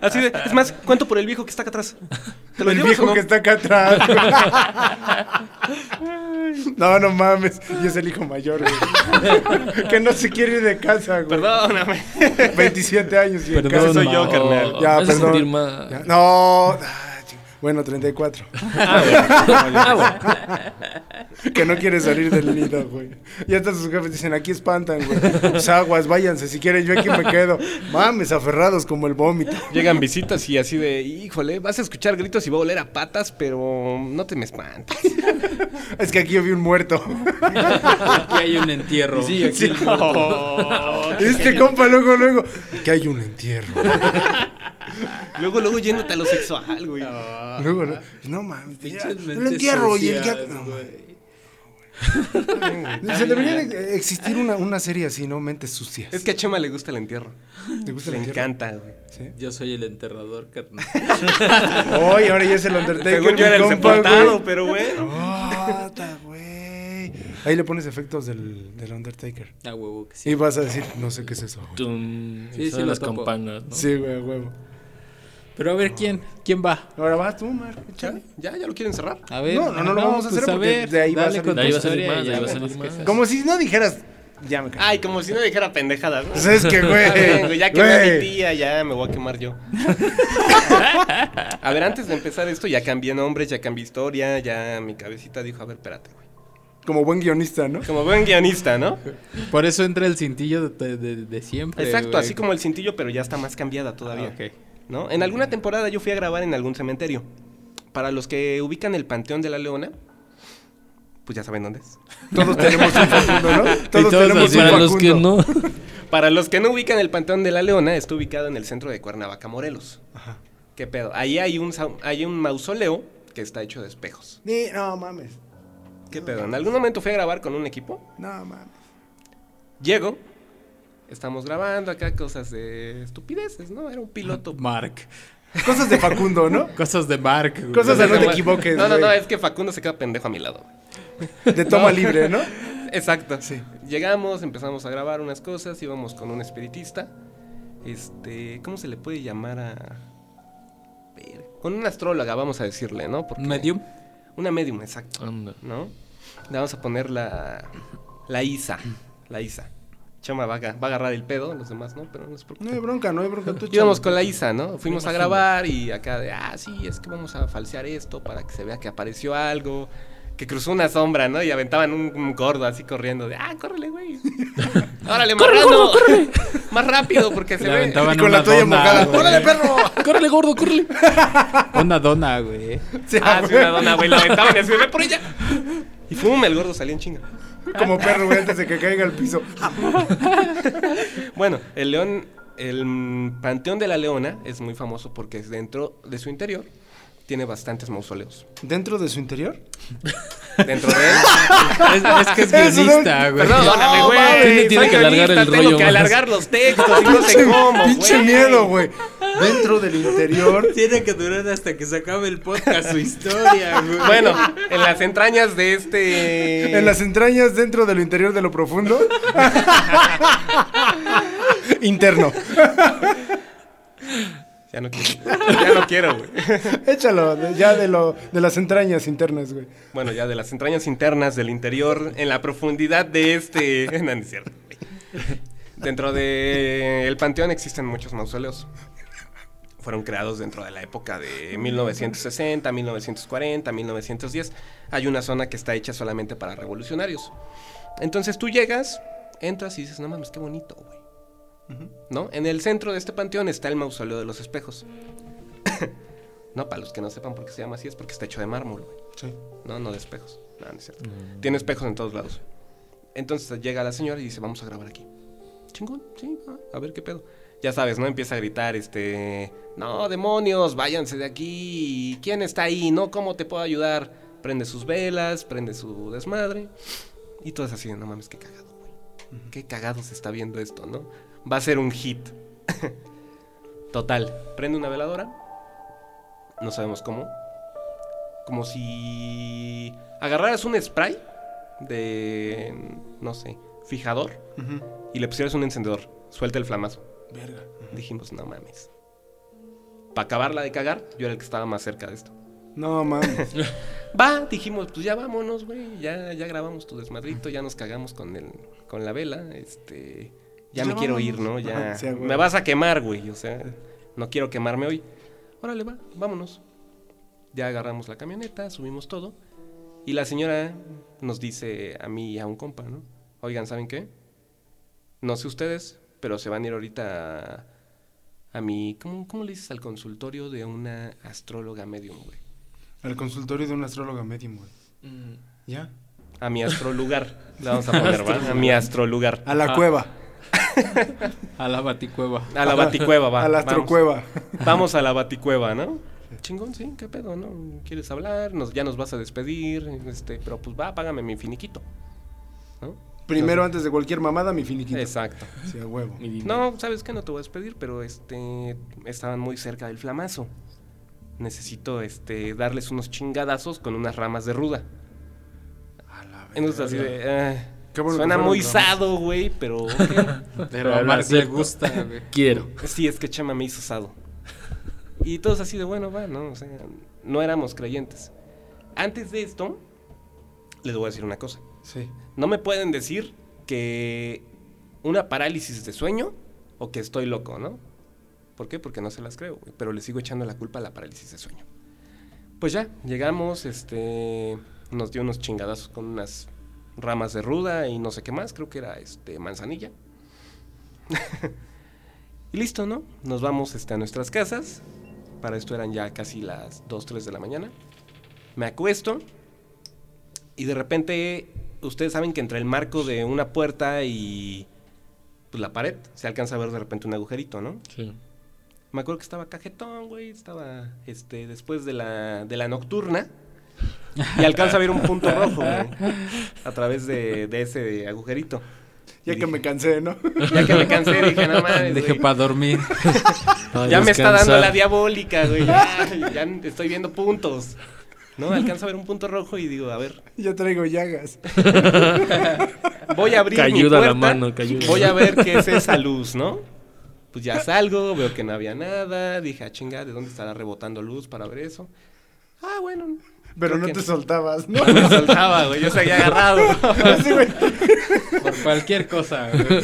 Así de, es más, ¿cuánto por el viejo que está acá atrás? ¿Te lo el llevas viejo o no? que está acá atrás. no, no mames. Y es el hijo mayor, güey. que no se quiere ir de casa, güey. Perdóname. 27 años y en Perdón, casa. soy yo, carnal. Ya, me hace perdón. sentir mal. Ya, No. Ah. Bueno, 34. Ah, que no quiere salir del nido, güey. Y hasta sus jefes dicen, aquí espantan, güey. Pues aguas, váyanse, si quieren, yo aquí me quedo. Mames, aferrados como el vómito. Llegan visitas y así de, híjole, vas a escuchar gritos y va a oler a patas, pero no te me espantes. Es que aquí yo vi un muerto. Aquí hay un entierro. Sí, aquí. Este compa luego, luego, que hay un entierro. Luego, luego yéndote a lo sexual, güey. Luego, luego, no mames, mentes entierro y el no, güey. Se debería de existir una, una serie así, ¿no? Mentes sucias. Es que a Chema le gusta el entierro. ¿Te gusta Le el entierro? encanta, güey. ¿Sí? Yo soy el enterrador, carnal. Hoy, ahora ya es el Undertaker. Según yo era el sepultado, pero bueno. Ah, güey. Ahí le pones efectos del, del Undertaker. A huevo que sí. Y vas a decir, no sé qué es eso. güey. Sí, sí lo las topo. campanas, ¿no? Sí, güey, a huevo. Pero a ver, ¿quién? ¿Quién va? Ahora vas tú, Marco. ¿Ya? ¿Ya? ¿Ya lo quieren cerrar? A ver. No, no, no lo vamos a hacer pues porque de ahí va a salir- con De ahí tu va a salir historia más, de ahí va a salir más. Como si no dijeras, ya me cago. Ay, como si no dijera pendejadas, ¿no? Pues es que, güey. Ya mi güey. tía, ya me voy a quemar yo. a ver, antes de empezar esto, ya cambié nombres, ya cambié historia, ya mi cabecita dijo, a ver, espérate, güey. Como buen guionista, ¿no? Como buen guionista, ¿no? Por eso entra el cintillo de, de- de siempre. Exacto, güey. así como el cintillo, pero ya está más cambiada todavía. Ah. ¿No? En alguna temporada yo fui a grabar en algún cementerio. Para los que ubican el Panteón de la Leona, pues ya saben dónde es. Todos tenemos un Facundo, ¿no? Todos, todos tenemos un para los que no, Para los que no ubican el Panteón de la Leona, está ubicado en el centro de Cuernavaca, Morelos. ¿Qué pedo? Ahí hay un, hay un mausoleo que está hecho de espejos. Ni- no mames. ¿Qué pedo? En algún momento fui a grabar con un equipo. No mames. Llego. Estamos grabando acá cosas de estupideces, ¿no? Era un piloto. Mark. Cosas de Facundo, ¿no? Cosas de Mark. güey. Cosas de no te equivoques, No, no, no, es que Facundo se queda pendejo a mi lado. De toma libre, ¿no? Exacto. Sí. Llegamos, empezamos a grabar unas cosas, íbamos con un espiritista. Este, ¿cómo se le puede llamar a ver, con una astróloga, vamos a decirle, ¿no? Porque- Un medium. Una medium, exacto, Anda. ¿no? Le vamos a poner la la Isa, la Isa. Chama va a, va a agarrar el pedo, los demás no, pero no se No hay bronca, no hay bronca. Tú Íbamos con la Isa, ¿no? Fuimos a grabar y acá de, ah, sí, es que vamos a falsear esto para que se vea que apareció algo, que cruzó una sombra, ¿no? Y aventaban un, un gordo así corriendo de, ah, córrele, güey. Órale, marrano. Más rápido porque se Le ve. aventaban Y con la una toalla dona, mojada. güey. ¡Órale, perro! ¡Córrele, gordo, córrele! Una dona, güey. Sí, Ah, sí, una huevo. dona, güey, lo aventaban y así, ve por ella. Y fum, el gordo salió en chinga. Como perro, güey, antes de que caiga al piso. Bueno, el león, el Panteón de la Leona es muy famoso porque es dentro de su interior tiene bastantes mausoleos. ¿Dentro de su interior? Dentro de él. Es, es que es guionista, güey. Perdóname, güey. tiene- tiene que alargar el tengo rollo que más. alargar los textos y no sé cómo, Pinche miedo, güey. Dentro del interior. Tiene que durar hasta que se acabe el podcast su historia, güey. Bueno, en las entrañas de este. En las entrañas, dentro de lo interior de lo profundo. Interno. Ya no quiero. Ya no quiero, güey. Échalo, de- ya de lo de las entrañas internas, güey. Bueno, ya de las entrañas internas del interior, en la profundidad de este. No, no es cierto. güey. Dentro del panteón existen muchos mausoleos. Fueron creados dentro de la época de 1960, 1940, 1910. Hay una zona que está hecha solamente para revolucionarios. Entonces tú llegas, entras y dices, no mames, qué bonito, güey. ¿No? En el centro de este panteón está el mausoleo de los espejos. no, para los que no sepan por qué se llama así, es porque está hecho de mármol, güey. Sí. No, no de espejos. No, no es cierto. Tiene espejos en todos lados. Entonces llega la señora y dice, vamos a grabar aquí. Chingón, sí, a ver qué pedo. Ya sabes, ¿no? Empieza a gritar, este... No, demonios, váyanse de aquí. ¿Quién está ahí? ¿No? ¿Cómo te puedo ayudar? Prende sus velas, prende su desmadre. Y todo es así, no mames, qué cagado, güey. Qué cagado se está viendo esto, ¿no? Va a ser un hit. Total. Prende una veladora. No sabemos cómo. Como si agarraras un spray de, no sé, fijador y le pusieras un encendedor. Suelta el flamazo. Verga. Dijimos, no mames. Para acabarla de cagar, yo era el que estaba más cerca de esto. No mames. Va, dijimos, pues ya vámonos, güey. Ya, ya grabamos tu desmadrito, ya nos cagamos con el, con la vela. Este. Ya, Ya me quiero ir. ¿no? Ya. Sí, me vas a quemar, güey. O sea, no quiero quemarme hoy. Órale, va, vámonos. Ya agarramos la camioneta, subimos todo. Y la señora nos dice a mí y a un compa, ¿no? Oigan, ¿saben qué? No sé ustedes, pero se van a ir ahorita a, a mi... ¿cómo, ¿Cómo le dices al consultorio de una astróloga medium, güey? Al consultorio de una astróloga medium, güey. Mm, ¿Ya? A mi astrolugar. Le vamos a poner, ¿va? A mi astrolugar. A la Ah. cueva. A la baticueva. A la baticueva, va. A la vamos. astrocueva. Vamos a la baticueva, ¿no? Chingón, sí, qué pedo, ¿no? ¿Quieres hablar? Nos, ya nos vas a despedir, este, pero pues va, págame mi finiquito. ¿No? Primero, antes de cualquier mamada, mi finiquito. Exacto. Sí, a huevo. No, ¿sabes qué? No te voy a despedir, pero este estaban muy cerca del flamazo. Necesito este darles unos chingadazos con unas ramas de ruda. A la Entonces así de Qué bueno que suena muy ramas. sado, güey, pero. Pero a Marx le gusta, güey. Quiero. sí, es que Chama me hizo sado. Y todos así de bueno, va, ¿no? O sea, no éramos creyentes. Antes de esto, les voy a decir una cosa. Sí. No me pueden decir que una parálisis de sueño o que estoy loco, ¿no? ¿Por qué? Porque no se las creo, pero le sigo echando la culpa a la parálisis de sueño. Pues ya, llegamos, este, nos dio unos chingadazos con unas ramas de ruda y no sé qué más, creo que era este manzanilla. y listo, ¿no? Nos vamos este, a nuestras casas. Para esto eran ya casi las 2, 3 de la mañana. Me acuesto y de repente ustedes saben que entre el marco de una puerta y pues, la pared se alcanza a ver de repente un agujerito, ¿no? Sí. Me acuerdo que estaba cajetón, güey, estaba este después de la, de la nocturna y alcanza a ver un punto rojo, güey, a través de, de ese agujerito. Ya que me dije- cansé, ¿no? Ya que me cansé, dije, no mames, güey, para dormir. Ya me está dando la diabólica, güey, ya, ya estoy viendo puntos. ¿No? Alcanzo a ver un punto rojo y digo, a ver, Ya traigo llagas. voy a abrir Que mi ayuda puerta, la mano, que ayuda. voy a ver qué es esa luz, ¿no? Pues ya salgo, veo que no había nada, dije, ah, chinga, ¿de dónde estará rebotando luz para ver eso? Ah, bueno. Pero no te soltabas, ¿no? No me soltaba, güey, yo seguía agarrado. Sí, güey. Por cualquier cosa, güey.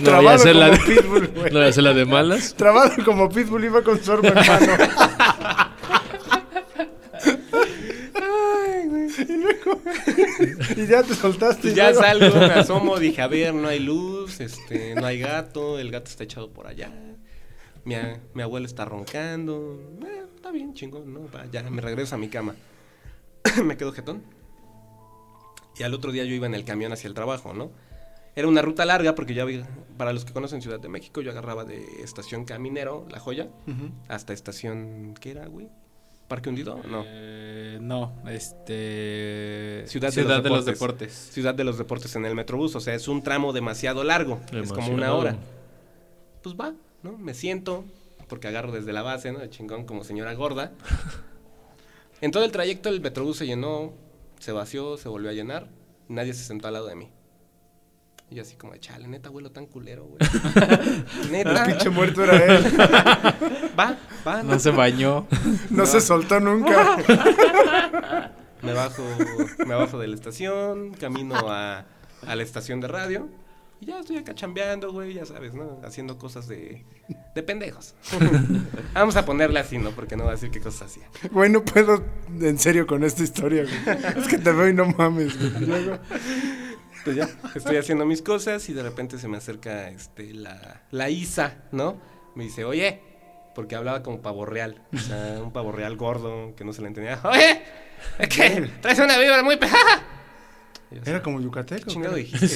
No voy a hacer la de, pitbull, güey. no voy a hacer la de malas. Trabado como Pitbull iba con su arma en mano. Y luego- y ya te soltaste. y ya luego- salgo, me asomo, dije, a ver, no hay luz, este, no hay gato, el gato está echado por allá. Mi, a- mi abuelo está roncando. Eh, está bien, chingón, ¿no? Va, ya me regreso a mi cama. me quedo jetón. Y al otro día yo iba en el camión hacia el trabajo, ¿no? Era una ruta larga porque ya había- para los que conocen Ciudad de México, yo agarraba de estación Caminero, La Joya, hasta estación, ¿qué era, güey? ¿Parque Hundido? No. Eh, no, este. Ciudad de los de los Deportes. Ciudad de los Deportes en el Metrobús, o sea, es un tramo demasiado largo, es como una hora. Pues va, ¿no? Me siento, porque agarro desde la base, ¿no? De chingón como señora gorda. En todo el trayecto el Metrobús se llenó, se vació, se volvió a llenar, nadie se sentó al lado de mí. Y yo así como, chale, neta, abuelo tan culero, güey. El neta, pinche muerto era él. va, va, no. No se bañó. No se soltó nunca. Me bajo, me bajo de la estación, camino a, a la estación de radio. Y ya estoy acá chambeando, güey, ya sabes, ¿no? Haciendo cosas de, de pendejos. Vamos a ponerle así, ¿no? Porque no va a decir qué cosas hacía. Güey, no puedo en serio con esta historia, güey. Es que te veo y no mames, güey. Pues ya, estoy haciendo mis cosas y de repente se me acerca este, la, la Isa, ¿no? Me dice, oye, porque hablaba como pavo real, o sea, un pavo real gordo que no se le entendía. Oye, es que traes una vibra muy pesada. ¿Era como yucateco? ¿Qué chingado dijiste?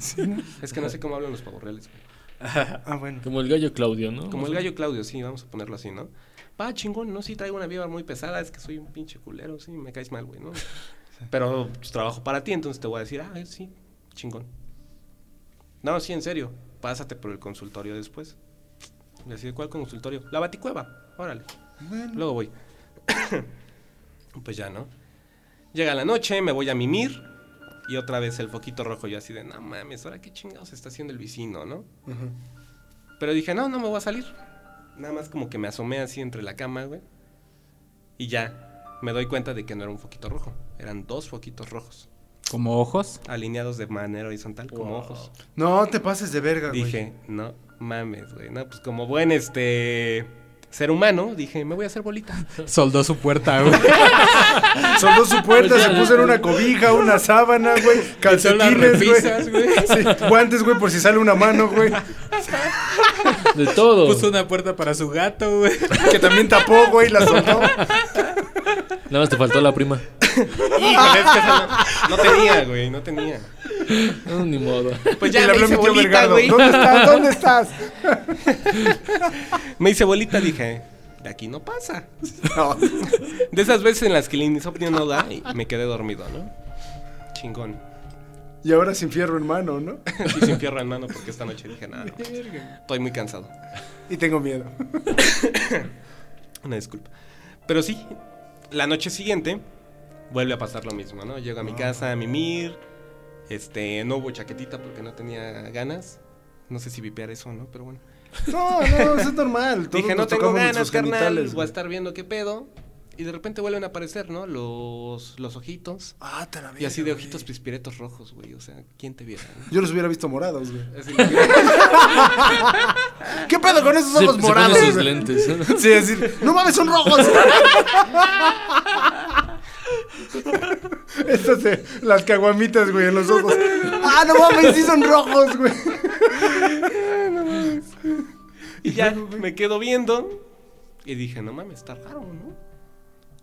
Sí, ¿no? Es que no sé cómo hablan los pavos reales. güey. Ah, bueno. Como el gallo Claudio, ¿no? Como el gallo Claudio, sí, vamos a ponerlo así, ¿no? Va, chingón, no, sí traigo una vibra muy pesada, es que soy un pinche culero, sí, me caes mal, güey, ¿no? Pero pues, trabajo para ti, entonces te voy a decir, ah, sí, chingón. No, sí, en serio, pásate por el consultorio después. Y así, ¿cuál consultorio? La baticueva, órale. Luego voy. pues ya, ¿no? Llega la noche, me voy a mimir y otra vez el foquito rojo, yo así de, no mames, ahora qué chingados está haciendo el vecino, ¿no? Pero dije, no, no me voy a salir. Nada más como que me asomé así entre la cama, güey. Y ya, me doy cuenta de que no era un foquito rojo. Eran dos foquitos rojos, Como ojos. alineados de manera horizontal, como ojos. No te pases de verga, güey. Dije, no mames, güey. No, pues como buen este ser humano, dije, me voy a hacer bolita. Soldó su puerta, güey. Soldó su puerta, se puso en una cobija, una sábana, güey. Calcetines, güey. güey. Sí, guantes, güey, por si sale una mano, güey. De todo. Puso una puerta para su gato, güey. Que también tapó, güey, la soltó. Nada más te faltó la prima. Híjole, es que esa no, no tenía, güey, no tenía. No, ni modo. Pues Y ya le me habló hice bolita, güey. ¿Dónde estás? ¿Dónde estás? Me hice bolita, dije, de aquí no pasa. No. De esas veces en las que el insomnio no da y me quedé dormido, ¿no? Chingón. Y ahora sin fierro en mano, ¿no? Y sin fierro en mano porque esta noche dije, nada, no, estoy muy cansado. Y tengo miedo. Una disculpa. Pero sí, la noche siguiente vuelve a pasar lo mismo, ¿no? Llego a mi casa a mimir. Este, no hubo chaquetita porque no tenía ganas. No sé si vipear eso o no, pero bueno. No, no, eso es normal. Todos Dije, no tengo ganas, carnal. Voy a estar viendo qué pedo. Y de repente vuelven a aparecer, ¿no? Los, los ojitos. Ah, te la Y así de ojitos pispiretos rojos, güey. O sea, ¿quién te viera? no? Yo los hubiera visto morados, güey. Así, ¿Qué pedo con esos Se, ojos se morados? sus lentes. Sí, decir, no mames, son rojos. Estas de las caguamitas, güey, en los ojos. Ah, no mames, sí son rojos, güey. y ya me quedo viendo. Y dije, no mames, está raro, ¿no?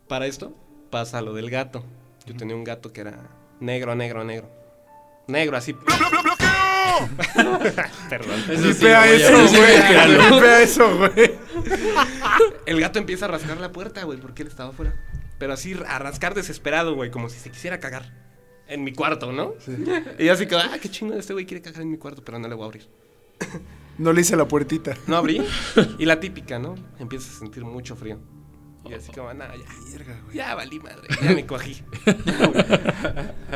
Para esto pasa lo del gato. Yo tenía un gato que era negro, negro, negro. Negro, así. Perdón. Eso sí, Vipea lo voy a eso, güey. Eso, güey. El gato empieza a rascar la puerta, güey, porque él estaba afuera. Pero así a rascar desesperado, güey, como si se quisiera cagar. En mi cuarto, ¿no? Y yo así que, ah, qué chingón, este güey quiere cagar en mi cuarto, pero no le voy a abrir. No le hice la puertita. No abrí. Y la típica, ¿no? Empieza a sentir mucho frío. Y así como, nada, ya. Ya valí madre, ya me cogí.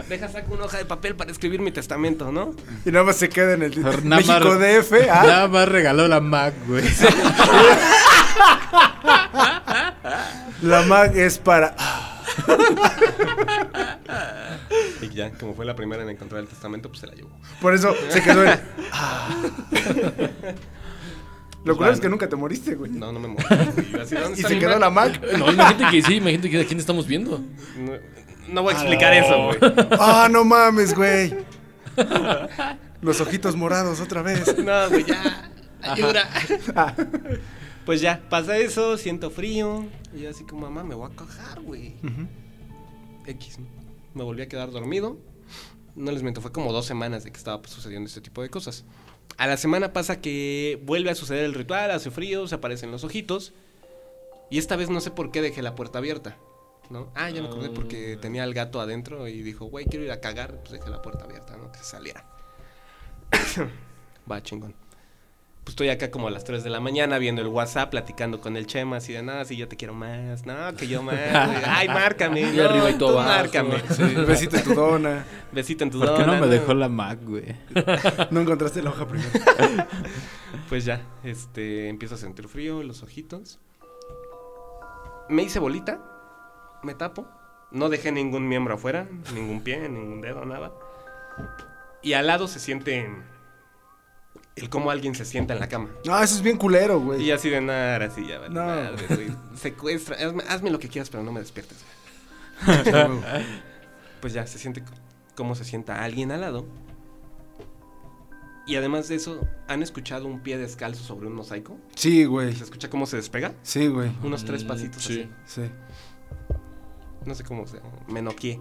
Deja saco una hoja de papel para escribir mi testamento, ¿no? Y nada más se queda en el Nada México más- DF. Ah, Nada más regaló la Mac, güey. la mag es para. Y ya, como fue la primera en encontrar el testamento, pues se la llevó. Por eso se quedó en. Ah. Lo Pues curioso es que nunca te moriste, güey. No, no me morí. Y, yo así, ¿dónde Y está se quedó Mac? la mag. No, imagínate que sí, imagínate que a quién estamos viendo. No, no voy a explicar eso, güey. Ah, no mames, güey. Los ojitos morados otra vez. No, güey, ya. Ayuda. Pues ya, pasa eso, siento frío. Y yo así como, mamá, me voy a cagar, güey. X. Me volví a quedar dormido. No les miento, fue como dos semanas de que estaba pues, sucediendo este tipo de cosas. A la semana pasa que vuelve a suceder el ritual, hace frío, se aparecen los ojitos. Y esta vez no sé por qué dejé la puerta abierta. ¿No? Ah, ya me acordé porque tenía al gato adentro y dijo, güey, quiero ir a cagar. Pues dejé la puerta abierta, ¿no? Que se saliera. Va, chingón. Pues estoy acá como a las 3 de la mañana viendo el WhatsApp, platicando con el Chema, así de, no, si yo te quiero más, no, que yo más, güey. ay, márcame, Y no, arriba y tú todo abajo. márcame. Besito en tu dona. Besito en tu ¿Por qué no dona, me dejó la Mac, güey? No encontraste la hoja primero. Pues ya, este, empiezo a sentir frío, los ojitos. Me hice bolita, me tapo, no dejé ningún miembro afuera, ningún pie, ningún dedo, nada. Y al lado se siente el cómo alguien se sienta en la cama. No, eso es bien culero, güey. Y así de nada, así ya, vale No. madre, güey. Secuestra, hazme, hazme lo que quieras, pero no me despiertes. Pues ya, se siente cómo se sienta alguien al lado. Y además de eso, ¿han escuchado un pie descalzo sobre un mosaico? Sí, güey. ¿Se escucha cómo se despega? Sí, güey. Unos tres Mm, pasitos sí. así. Sí. No sé cómo se... Me noqué.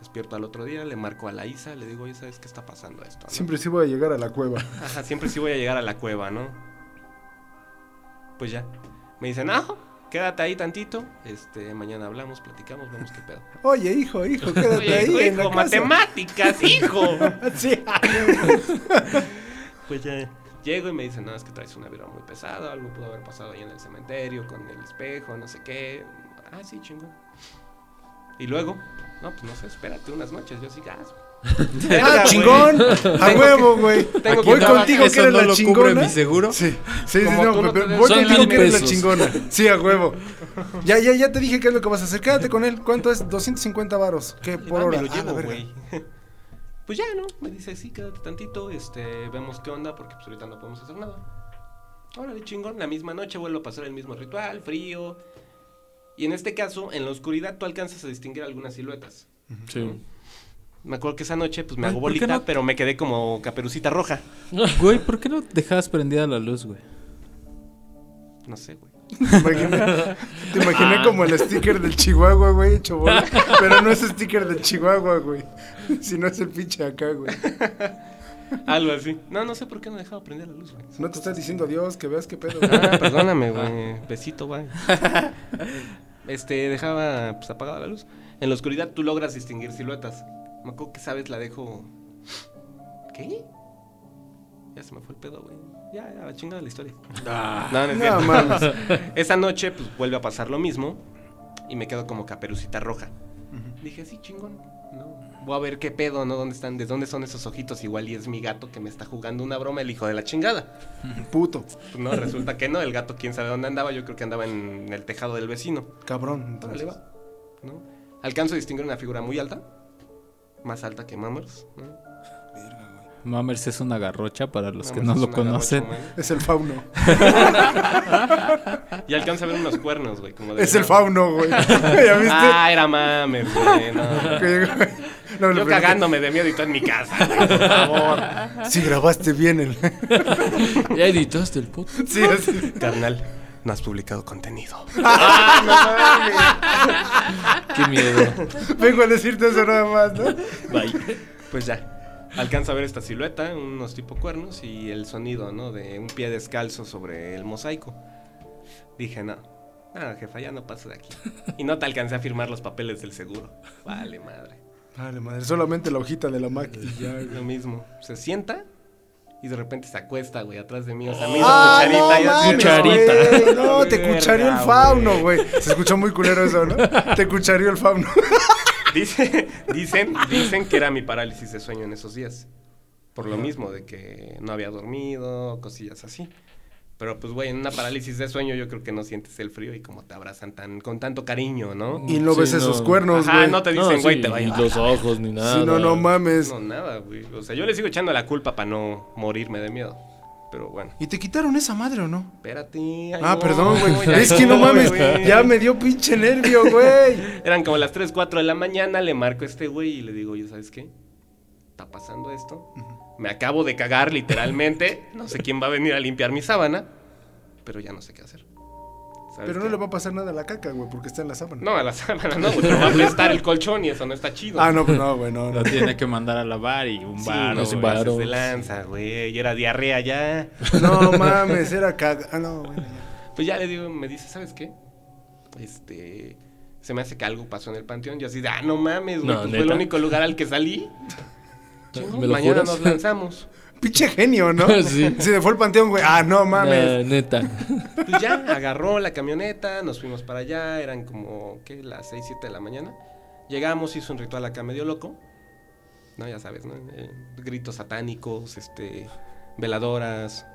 Despierto al otro día, le marco a la Isa, le digo, oye, ¿sabes qué está pasando esto? no?" Siempre sí voy a llegar a la cueva. Ajá, siempre sí voy a llegar a la cueva, ¿no? Pues ya. Me dicen, no, quédate ahí tantito. Este, mañana hablamos, platicamos, vemos qué pedo. Oye, hijo, hijo, quédate Oye, ahí hijo, en la hijo, casa. matemáticas, hijo. Sí. pues ya. Llego y me dicen, no, es que traes una vibra muy pesada, algo pudo haber pasado ahí en el cementerio, con el espejo, no sé qué. Ah, sí, chingón. Y luego, no, pues no sé, espérate unas noches, yo sí, gas. Ah, chingón. A huevo, güey. tengo Voy contigo que ¿Eso eres no la lo chingona. cubre mi seguro? Sí, sí, sí, no, no pero voy Son contigo que eres la chingona. Sí, a huevo. Ya, ya, ya te dije qué es lo que vas a hacer. Quédate con él. ¿Cuánto es? 250 varos. ¿Qué por hora? Me lo Ah, llevo, verga. güey. Pues ya, ¿no? Me dice, sí, quédate tantito, este, vemos qué onda, porque pues ahorita no podemos hacer nada. Órale, chingón, la misma noche vuelvo a pasar el mismo ritual, frío. Y en este caso, en la oscuridad tú alcanzas a distinguir algunas siluetas. Sí. Me acuerdo que esa noche, pues me Ay, hago ¿por qué bolita, no? pero me quedé como caperucita roja. Güey, ¿por qué no dejabas prendida la luz, güey? No sé, güey. Te imaginé, te imaginé Ah. como el sticker del Chihuahua, güey, hecho bola. Pero no es sticker del Chihuahua, güey. Sino es el pinche acá, güey. Algo así. No, no sé por qué no dejaba prender la luz, güey. No te estás diciendo adiós, que veas qué pedo. Ah, perdóname, güey. Besito, güey. Este, dejaba pues, apagada la luz. En la oscuridad tú logras distinguir siluetas. Me acuerdo que sabes, la dejo. ¿Qué? Ya se me fue el pedo, güey. Ya, ya, la chingada la historia. no, no es No mames. Esa noche, pues vuelve a pasar lo mismo. Y me quedo como caperucita roja. Dije, sí, chingón. No. Voy a ver qué pedo, ¿no? ¿Dónde están? ¿De dónde son esos ojitos? Igual y es mi gato que me está jugando una broma, el hijo de la chingada. Puto. No, resulta que no. El gato, quién sabe dónde andaba. Yo creo que andaba en el tejado del vecino. Cabrón. Entonces. va. ¿No? Alcanzo a distinguir una figura muy alta. Más alta que Mammers. ¿no? Mammers es una garrocha para los que no lo conocen. garrocha. Es el fauno. Y alcanzo a ver unos cuernos, güey. Como de Es el fauno, güey. ¿Ya viste? Ah, era Mammers, güey. No. No, Yo pregunté, cagándome de miedo y todo en mi casa, güey, por favor. Si grabaste bien el. Ya editaste el podcast. sí, así. Carnal, no has publicado contenido. Qué miedo. Vengo a decirte eso nada más, ¿no? Bye. Pues ya. Alcanza a ver esta silueta, unos tipo cuernos y el sonido, ¿no? De un pie descalzo sobre el mosaico. Dije, no. No, jefa, ya no paso de aquí. Y no te alcancé a firmar los papeles del seguro. Vale, madre. Vale, madre. Solamente la hojita de la Mac y ya. Lo mismo. Se sienta y de repente se acuesta, güey, atrás de mí. O sea, me hizo Ah, cucharita no y así. mames, Cucharita. güey. No, te cucharió el fauno, güey. Se escuchó muy culero eso, ¿no? Te cucharió el fauno. Dice, dicen, dicen que era mi parálisis de sueño en esos días. Por lo mismo, de que no había dormido, cosillas así. Pero pues, güey, en una parálisis de sueño yo creo que no sientes el frío y como te abrazan tan, con tanto cariño, ¿no? Y no Sí, ves no. esos cuernos, güey. no te dicen, No, güey, sí, te va a Ni los ojos, ni nada. Si no, no mames. No, nada, güey. O sea, yo le sigo echando la culpa para no morirme de miedo. Pero bueno, ¿Y te quitaron esa madre o no? espérate. ahí Ah, perdón, güey. ya Es que no mames, ya me dio pinche nervio, güey. Eran como las 3, 4 de la mañana, le marco a este güey y le digo, oye, ¿sabes qué? Está pasando esto. Me acabo de cagar literalmente. No sé quién va a venir a limpiar mi sábana, pero ya no sé qué hacer. ¿Sabes Pero no qué? le va a pasar nada a la caca, güey, porque está en la sábana. No, a la sábana no, güey, pero va a prestar el colchón y eso no está chido. Ah, no, pues no, güey, no. Lo no. tiene que mandar a lavar y un Sí, bar. no, güey, pases de lanza, güey. Y era diarrea ya. No mames, era caga. Ah, no, bueno. ya. Pues ya le digo, me dice, ¿sabes qué? Este. Se me hace que algo pasó en el panteón. Yo así de, ah, no mames, güey. No, pues fue el único lugar al que salí. Chingón, ¿Me lo mañana juras? nos lanzamos. Pinche genio, ¿no? Sí. Se fue al panteón, güey. Ah, no mames. Nah, neta. Pues ya, agarró la camioneta, nos fuimos para allá, eran como, ¿qué? Las 6, 7 de la mañana. Llegamos, hizo un ritual acá medio loco. No, ya sabes, ¿no? Eh, gritos satánicos, este, veladoras,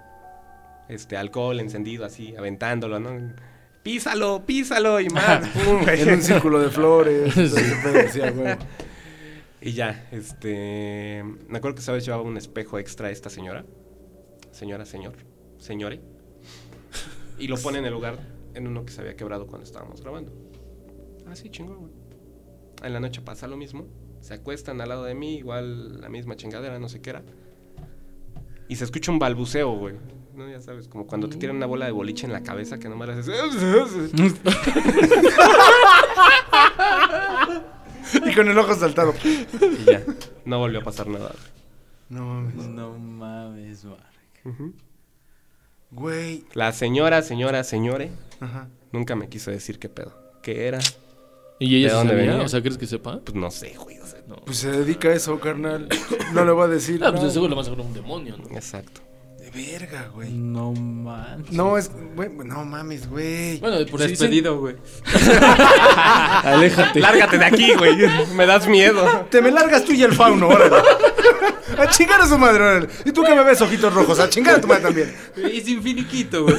este, alcohol encendido así, aventándolo, ¿no? Písalo, písalo y más. pum. En un círculo de flores. todo ese pedo, decía, güey. Y ya, este. Me acuerdo que esa vez llevaba un espejo extra esta señora. Señora, señor. Señore. Y lo pone en el lugar en uno que se había quebrado cuando estábamos grabando. Ah, sí, chingón, güey. En la noche pasa lo mismo. Se acuestan al lado de mí, igual la misma chingadera, no sé qué era. Y se escucha un balbuceo, güey. No, ya sabes, como cuando te tiran una bola de boliche en la cabeza que nomás le haces. Con el ojo saltado. Y ya, no volvió a pasar nada. No mames. No mames, Mark. Güey. La señora, señora, señore, Ajá. nunca me quiso decir qué pedo. ¿Qué era? ¿Y ella ¿De se dónde sabía? venía? O sea, ¿crees que sepa? Pues no sé, güey. o sea, no. Pues se dedica a eso, carnal. No le voy a decir. Ah, pues de seguro le vas a un demonio, ¿no? Exacto. Verga, güey. No manches. No, es. Güey, no mames, güey. Bueno, por Despedido, güey. Aléjate. Lárgate de aquí, güey. Me das miedo. Te me largas tú y el fauno, órale. A chingar a su madre, órale. Y tú que me ves ojitos rojos, a chingar a tu madre también. Es infiniquito, güey.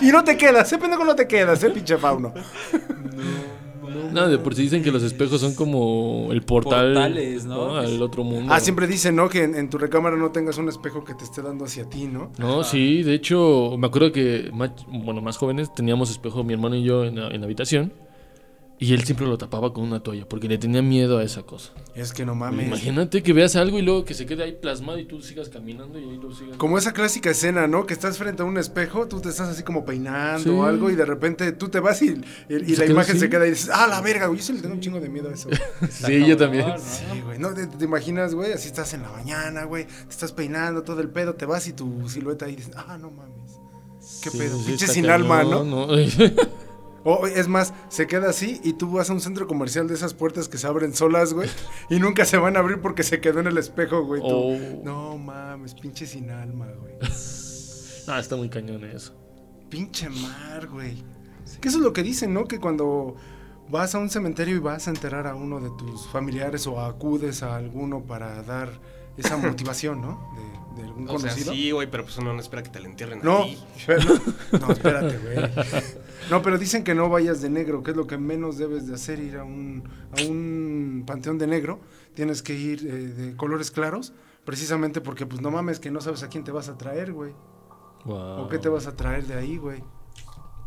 Y no te quedas, ese pendejo no te quedas, eh, pinche fauno. No de por sí dicen que los espejos son como el portal Portales, ¿no? al otro mundo. Ah, siempre dicen, ¿no? Que en, en tu recámara no tengas un espejo que te esté dando hacia ti, ¿no? No, sí, de hecho, me acuerdo que más, bueno, más jóvenes teníamos espejo, mi hermano y yo, en la, en la habitación. Y él siempre lo tapaba con una toalla porque le tenía miedo a esa cosa. Es que no mames. Imagínate que veas algo y luego que se quede ahí plasmado y tú sigas caminando y ahí lo sigas. Como esa clásica escena, ¿no? Que estás frente a un espejo, tú te estás así como peinando Sí. o algo y de repente tú te vas y, y- y Se la imagen así. se queda y dices, ah, la verga, güey. Yo sí le tengo un chingo de miedo a eso. Sí, yo también. Sí, güey. No, te, te imaginas, güey, así estás en la mañana, güey, te estás peinando todo el pedo, te vas y tu silueta ahí dices, ah, no mames. ¿Qué Sí, pedo? sí, Pinche sin cañón, alma, ¿no? ¿no? O es más, se queda así y tú vas a un centro comercial de esas puertas que se abren solas, güey, y nunca se van a abrir porque se quedó en el espejo, güey. tú. Oh. No mames, pinche sin alma, güey. Ah, está muy cañón eso. Pinche mar, güey. Que eso es lo que dicen, ¿no? Que cuando vas a un cementerio y vas a enterrar a uno de tus familiares o acudes a alguno para dar esa motivación, ¿no? De, de algún O sea, sí, güey, pero pues uno no espera que te lo entierren a No, ti. pero- no, espérate, güey. No, pero dicen que no vayas de negro, que es lo que menos debes de hacer, ir a un, a un panteón de negro. Tienes que ir eh, de colores claros, precisamente porque, pues, no mames, que no sabes a quién te vas a traer, güey. Wow. ¿O qué te vas a traer de ahí, güey?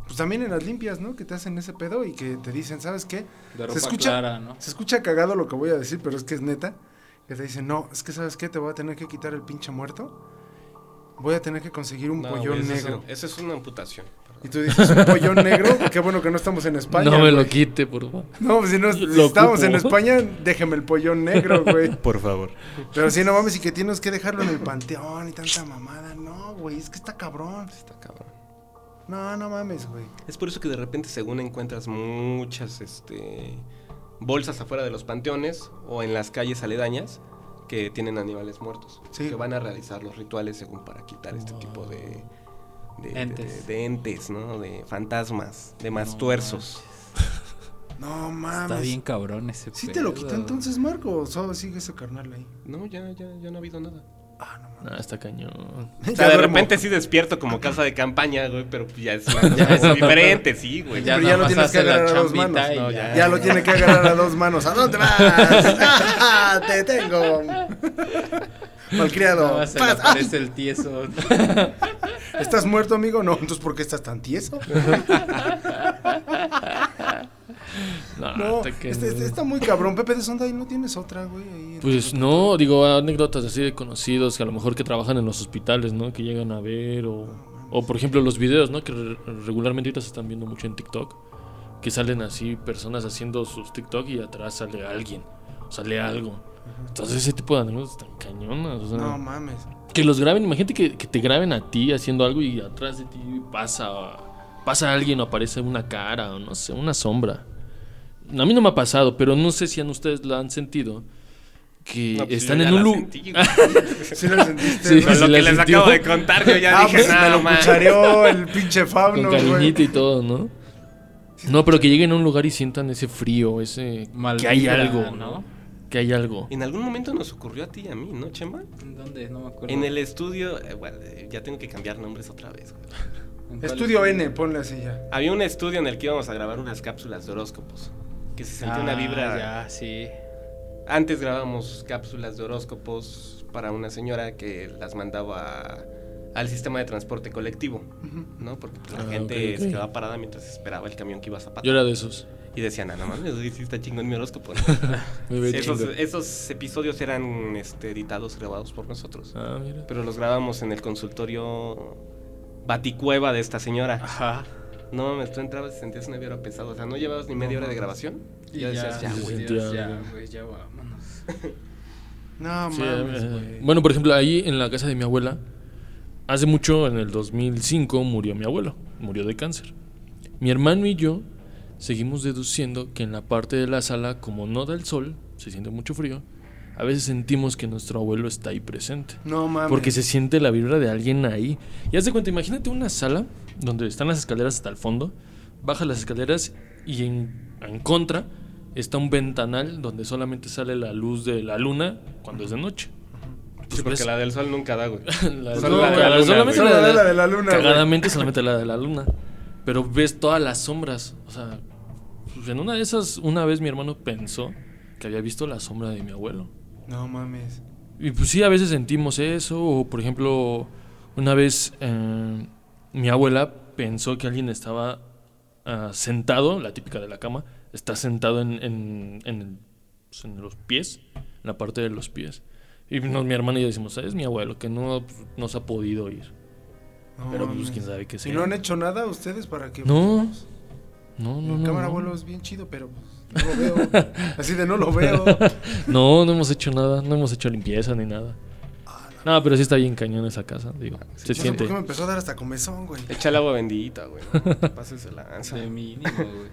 Pues también en las limpias, ¿no? Que te hacen ese pedo y que te dicen, ¿sabes qué? De ropa se escucha, clara, ¿no? se escucha cagado lo que voy a decir, pero es que es neta. Que te dicen, no, es que ¿sabes qué? Te voy a tener que quitar el pinche muerto. Voy a tener que conseguir un No, pollón güey, eso es- negro. Eso es una amputación. Y tú dices, un pollón negro, qué bueno que no estamos en España. no me lo quite, por favor. No, pues si, no, si estamos en. España, déjeme el pollón negro, güey. Por favor. Pero si no mames, y que tienes que dejarlo en el panteón y tanta mamada. No, güey, es que está cabrón. Está cabrón. No, no mames, güey. Es por eso que de repente según encuentras muchas este bolsas afuera de los panteones o en las calles aledañas que tienen animales muertos. Sí. Que van a realizar los rituales según para quitar este tipo de, de, Entes. de- de entes, ¿no? De fantasmas, de mastuerzos. No mames. Está bien cabrón ese ¿Sí te lo pedo. quitó entonces, Marco? ¿O solo sigue ese carnal ahí? No, ya, ya, ya no ha habido nada. Ah, no mames. No, está cañón. O sea, de repente sí despierto como casa de campaña, güey, pero ya es, ya es diferente, sí, güey. Ya Pero ya lo más tienes que agarrar a dos manos. No, ya. Ya lo tiene que agarrar a dos manos. ¿A dónde vas? ¡Ah, ¡Te tengo! Malcriado. Nada más se le el tieso. ¿Estás muerto, amigo? No, entonces ¿por qué estás tan tieso? No, No, este- este está muy cabrón. Pepe de Sonda, ¿y no tienes otra, güey? ahí Pues no, digo, anécdotas así de conocidos que a lo mejor que trabajan en los hospitales, ¿no? Que llegan a ver o, o por ejemplo los videos, ¿no? Que re- regularmente ahorita se están viendo mucho en TikTok, que salen así personas haciendo sus TikTok y atrás sale alguien, sale algo. Entonces ese tipo de anécdotas están cañonas, o sea, No mames. que los graben, imagínate que, que te graben a ti haciendo algo y atrás de ti pasa pasa alguien o aparece una cara o no sé, una sombra. A mí no me ha pasado, pero no sé si a ustedes lo han sentido. Que No, pues están en un la lugar. ¿Sí lo sentiste? Sí? Con lo la que les sintió. acabo de contar, yo ya Ah, dije, pues, me nada lo cuchareó el pinche Con fauno, güey. cariñito y todo, ¿no? No, pero que lleguen a un lugar y sientan ese frío, ese. Mal que hay algo, ¿no? Que hay algo. En algún momento nos ocurrió a ti y a mí, ¿no, Chema? ¿En ¿Dónde? No me acuerdo. En el estudio, eh, bueno, eh, ya tengo que cambiar nombres otra vez. güey. ¿En cuál Estudio N, ponle así ya. Había un estudio en el que íbamos a grabar unas cápsulas de horóscopos. Que se sentía una Ah, vibra. Ya, sí. Antes grabábamos cápsulas de horóscopos para una señora que las mandaba al sistema de transporte colectivo, ¿no? Porque pues, la Ah, gente ok, se ok. quedaba parada mientras esperaba el camión que iba a Zapata. Yo era de esos. Y decían, ah, no mames, sí está chingón mi horóscopo. Ve esos, episodios eran este, editados, grabados por nosotros. Ah, mira. Pero los grabamos en el consultorio Baticueva de esta señora. Ajá. No mames, tú entrabas y sentías una vibra pesada. O sea, no llevabas ni media hora de grabación. Y ya decías, ya, güey. sentía ya, güey, ya vámonos. No Sí, mames, eh, güey. bueno, por ejemplo, ahí en la casa de mi abuela, hace mucho, en el 2005, murió mi abuelo, murió de cáncer. Mi hermano y yo seguimos deduciendo que en la parte de la sala, como no da el sol, se siente mucho frío, a veces sentimos que nuestro abuelo está ahí presente. No mames. Porque se siente la vibra de alguien ahí. Y haz de cuenta, imagínate una sala donde están las escaleras hasta el fondo, baja las escaleras y en, en contra está un ventanal donde solamente sale la luz de la luna cuando es de noche. Sí, porque la del sol nunca da, güey. La- Solo la- la de la la- luna, solamente la, de la de la luna. Cagadamente solamente la de la luna. Pero ves todas las sombras. O sea, pues, en una de esas, una vez mi hermano pensó que había visto la sombra de mi abuelo. No mames. Y pues sí, a veces sentimos eso. O por ejemplo, una vez eh, mi abuela pensó que alguien estaba ah, sentado, la típica de la cama, está sentado en, en, en pues, en los pies, en la parte de los pies. Y nos- mi hermana y yo decimos, es mi abuelo, que no pues, nos ha podido ir. No Pero pues mames. quién sabe qué ¿Y sea. no han hecho nada ustedes para que... No. No, no, Mi no. cámara no. abuelo es bien chido, pero pues, no lo veo. Así de no lo veo. No, no hemos hecho nada, no hemos hecho limpieza ni nada. No, pero sí está bien cañón esa casa, digo. se No sé siente. por qué me empezó a dar hasta comezón, güey. Echa el agua bendita, güey. No pases de lanza. De mínimo, güey.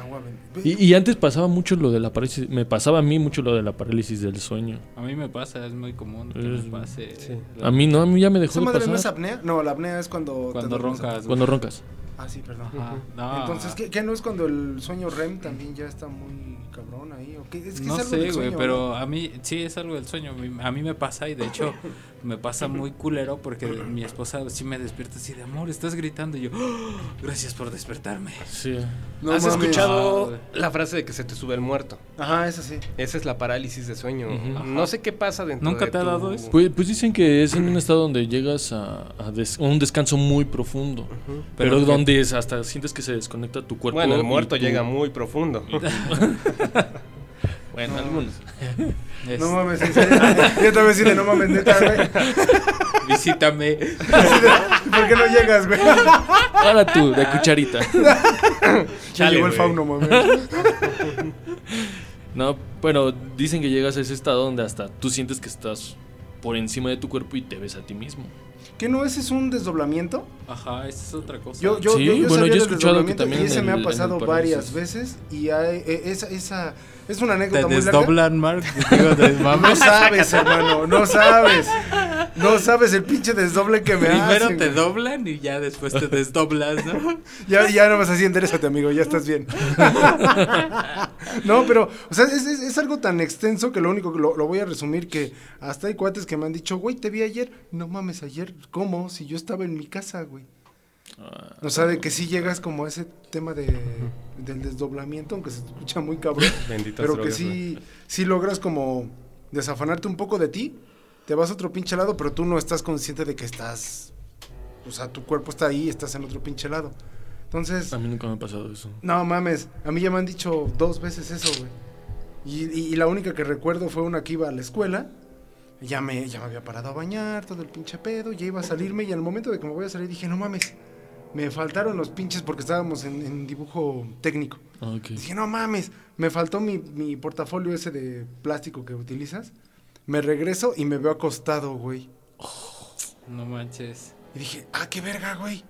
Agua ven- Y, y antes pasaba mucho lo de la parálisis, me pasaba a mí mucho lo de la parálisis del sueño. A mí me pasa, es muy común que Es- me pase. sí. la- A mí no, a mí ya me dejó ¿Esa de madre no es pasar. apnea? No, la apnea es cuando... Cuando roncas. Cuando roncas. Ah, sí, perdón. Ajá. No, Entonces, ¿qué, qué no es cuando el sueño REM también ya está muy cabrón ahí? ¿O qué? Es que no es algo sé, del güey, pero a mí sí es algo del sueño. A mí me pasa y de hecho me pasa muy culero porque mi esposa sí me despierta así de amor, estás gritando y yo, "Oh, gracias por despertarme. Sí. No ¿Has escuchado Ah, la frase de que se te sube el muerto? Ajá, esa sí. Esa es la parálisis de sueño. No sé qué pasa dentro ¿Nunca de te ha tu- dado eso? Pues, pues dicen que es en un estado donde llegas a, a des- a un descanso muy profundo. Pero, Pero donde es- hasta sientes que se desconecta tu cuerpo. Bueno, el muerto tu- llega muy profundo. Bueno, No. algunos. Es- No mames, en serio. Yo también sí de no mames, neta, güey. Visítame. ¿Por qué no llegas, güey? Ahora tú, de cucharita. Chale, llegó el fauno, mames. No, bueno, dicen que llegas a ese estado donde hasta tú sientes que estás por encima de tu cuerpo y te ves a ti mismo. ¿Qué no? ¿Ese es un desdoblamiento? Ajá, esa es otra cosa. Yo, yo, Sí, yo, yo bueno, yo he escuchado que desdoblamiento también y ese en me el- ha pasado el varias veces y hay, e- esa, esa es una te anécdota muy larga. desdoblan, Mark. Digo, de No sabes, hermano, no sabes. No sabes el pinche desdoble que me Primero hacen, te güey. doblan y ya después te desdoblas, ¿no? Ya, ya no vas así, enderezate, amigo, ya estás bien. no, pero, o sea, es, es- es algo tan extenso que lo único que lo, lo voy a resumir que hasta hay cuates que me han dicho, güey, te vi ayer. No mames, ayer, ¿cómo? Si yo estaba en mi casa, güey. Ah, O sea, de que sí llegas como a ese tema de, del desdoblamiento, aunque se escucha muy cabrón. Benditas pero que drogas, sí, sí logras como desafanarte un poco de ti, te vas a otro pinche lado, pero tú no estás consciente de que estás, o sea, tu cuerpo está ahí, estás en otro pinche lado. Entonces, a mí nunca me ha pasado eso. no mames, a mí ya me han dicho dos veces eso, güey. Y, y- y la única que recuerdo fue una que iba a la escuela, ya me, ya me había parado a bañar, todo el pinche pedo, ya iba a salirme y al momento de que me voy a salir dije, no mames, me faltaron los pinches porque estábamos en, en dibujo técnico. Ah. Dije, no mames, me faltó mi, mi portafolio ese de plástico que utilizas. Me regreso y me veo acostado, güey. No manches. Y dije, ah, qué verga, güey.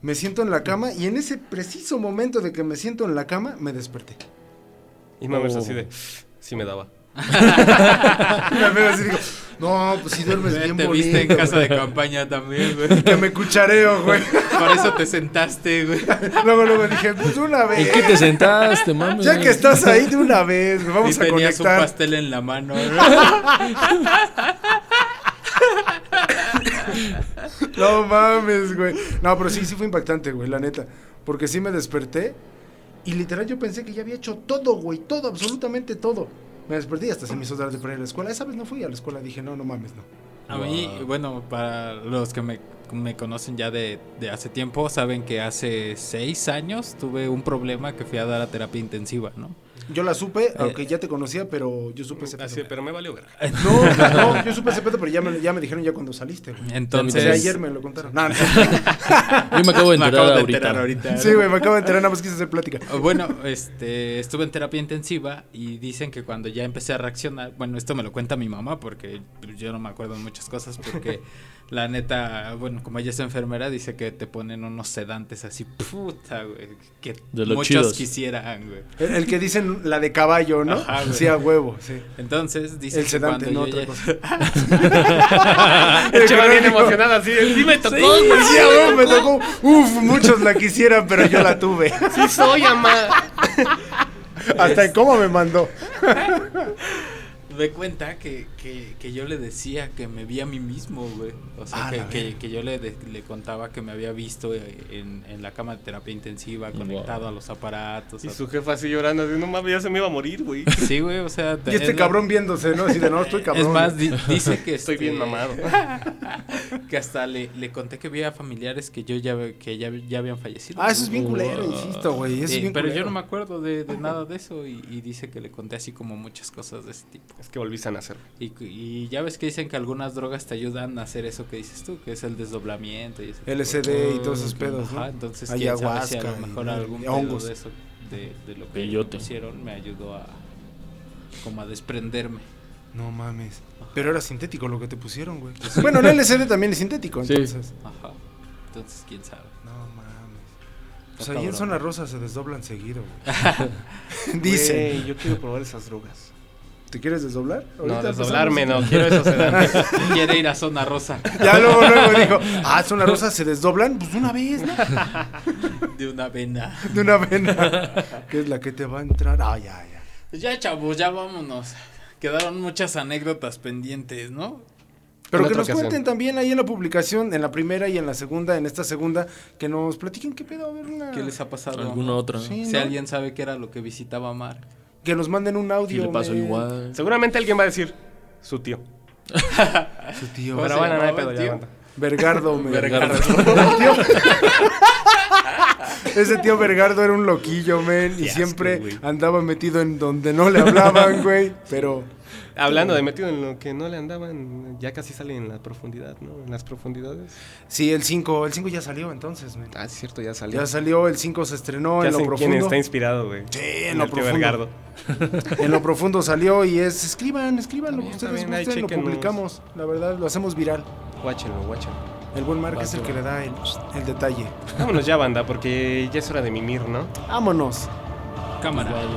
Me siento en la cama y en ese preciso momento de que me siento en la cama, me desperté. Y mames Oh. así de... Sí me daba. Y me veo así y digo, no, pues si duermes bien te bonito. viste en casa de güey". campaña también, güey. Que me cuchareo, güey. Por eso te sentaste, güey. Luego, luego dije, pues de una ¿En vez. qué te sentaste, mami? Ya que estás ahí de una vez, güey, vamos y a tenías un pastel en la mano, ¿no? No mames, güey. No, pero sí, sí fue impactante, güey, la neta. Porque sí me desperté y literal yo pensé que ya había hecho todo, güey. Todo, absolutamente todo. Me desperté y hasta se me hizo dar de para ir a la escuela. Esa vez no fui a la escuela. Dije, no, no mames, no. A mí, bueno, para los que me, me conocen ya de, de hace tiempo, saben que hace seis años tuve un problema que fui a dar a terapia intensiva, ¿no? Yo la supe, aunque ya te conocía, pero yo supe ese Así, pedo. pero me valió ver. No, no, yo supe ese pedo, pero ya me, ya me dijeron ya cuando saliste, güey. Entonces, O sea, ayer me lo contaron. No, no. Yo me acabo de me enterar acabo de ahorita. enterar ahorita. Sí, güey, me acabo de enterar, nada más quise hacer plática. Bueno, este, estuve en terapia intensiva y dicen que cuando ya empecé a reaccionar, bueno, esto me lo cuenta mi mamá porque yo no me acuerdo de muchas cosas porque la neta, bueno, como ella es enfermera, dice que te ponen unos sedantes así, puta, güey, que De muchos chidos. quisieran, güey. El, el que dicen la de caballo, ¿no? Ajá, güey. sí, a huevo, sí. Entonces, dice El que sedante, cuando no yo otra ya- El chaval bien emocionado así. Sí me tocó, Sí, güey. sí, a huevo, me tocó. Uf, muchos la quisieran, pero yo la tuve. Sí soy, ama. Hasta en cómo me mandó. me cuenta que, que, que yo le decía que me vi a mí mismo, güey. O sea, Ah, que, que, yo le, de- le contaba que me había visto en, en la cama de terapia intensiva, conectado a los aparatos. Y a- su jefa así llorando, así, no mames, ya se me iba a morir, güey. Sí, güey, o sea... Y este es- cabrón viéndose, ¿no? Así de no, estoy cabrón. Es más, di- dice que Estoy este, bien mamado. Que hasta le, le conté que había familiares que yo ya, que ya, ya habían fallecido. Ah, eso es bien Wow. culero, insisto, güey. Eso Eh, es bien pero yo culero. no me acuerdo de, de nada de eso y, y dice que le conté así como muchas cosas de ese tipo. Es que volviste a nacer. Y, ya ves que dicen que algunas drogas te ayudan a hacer eso que dices tú, que es el desdoblamiento y ese tipo de LSD y todos esos pedos, Ajá, ¿no? entonces quién sabe si a Ayahuasca y- mejor algún y hongos. de eso, de, de lo que me pusieron, me ayudó a como a desprenderme. No mames. Pero era sintético lo que te pusieron, güey. Bueno, el LCD también es sintético, Sí. entonces. Ajá. Entonces, quién sabe. No mames. Pues ahí en. Zona Rosa se desdoblan seguido, güey. Dicen. Güey, yo quiero probar esas drogas. ¿Te quieres desdoblar? No, desdoblarme, no, quiero sedantes. Quiere ir a zona rosa Ya luego, luego dijo, ah, Zona Rosa se desdoblan, pues de una vez, ¿no? de una vena. De una vena. que es la que te va a entrar. Ah, ya, ya. Ya, chavos, ya vámonos. Quedaron muchas anécdotas pendientes, ¿no? Pero que nos ocasión. cuenten también ahí en la publicación, en la primera y en la segunda, en esta segunda, que nos platiquen qué pedo, a ver una... ¿Qué les ha pasado? Alguna otra. Sí, Si ¿no? alguien sabe qué era lo que visitaba Mar. Que nos manden un audio. le pasó men. igual. Seguramente alguien va a decir su tío. Su tío. ¿Cómo Pero bueno, no hay pedo, ya aguanta. Vergardo, men. Vergardo. Ese tío Vergardo era un loquillo, men, y siempre andaba metido en donde no le hablaban, güey, pero... Hablando de metido en lo que no le andaban, ya casi sale en la profundidad, ¿no? En las profundidades. Sí, el 5, el 5 ya salió entonces. Ah, es cierto, ya salió. Ya salió, el 5 se estrenó Ya en lo sé quién profundo. está inspirado, güey. Sí, en lo profundo. En lo profundo salió y es, escriban, escriban lo que ustedes gusten, lo publicamos, la verdad, lo hacemos viral. Guáchenlo, guáchenlo. El buen Mark es el que le da el, el detalle. Vámonos ya, banda, porque ya es hora de mimir, ¿no? Vámonos. Cámara. Vale.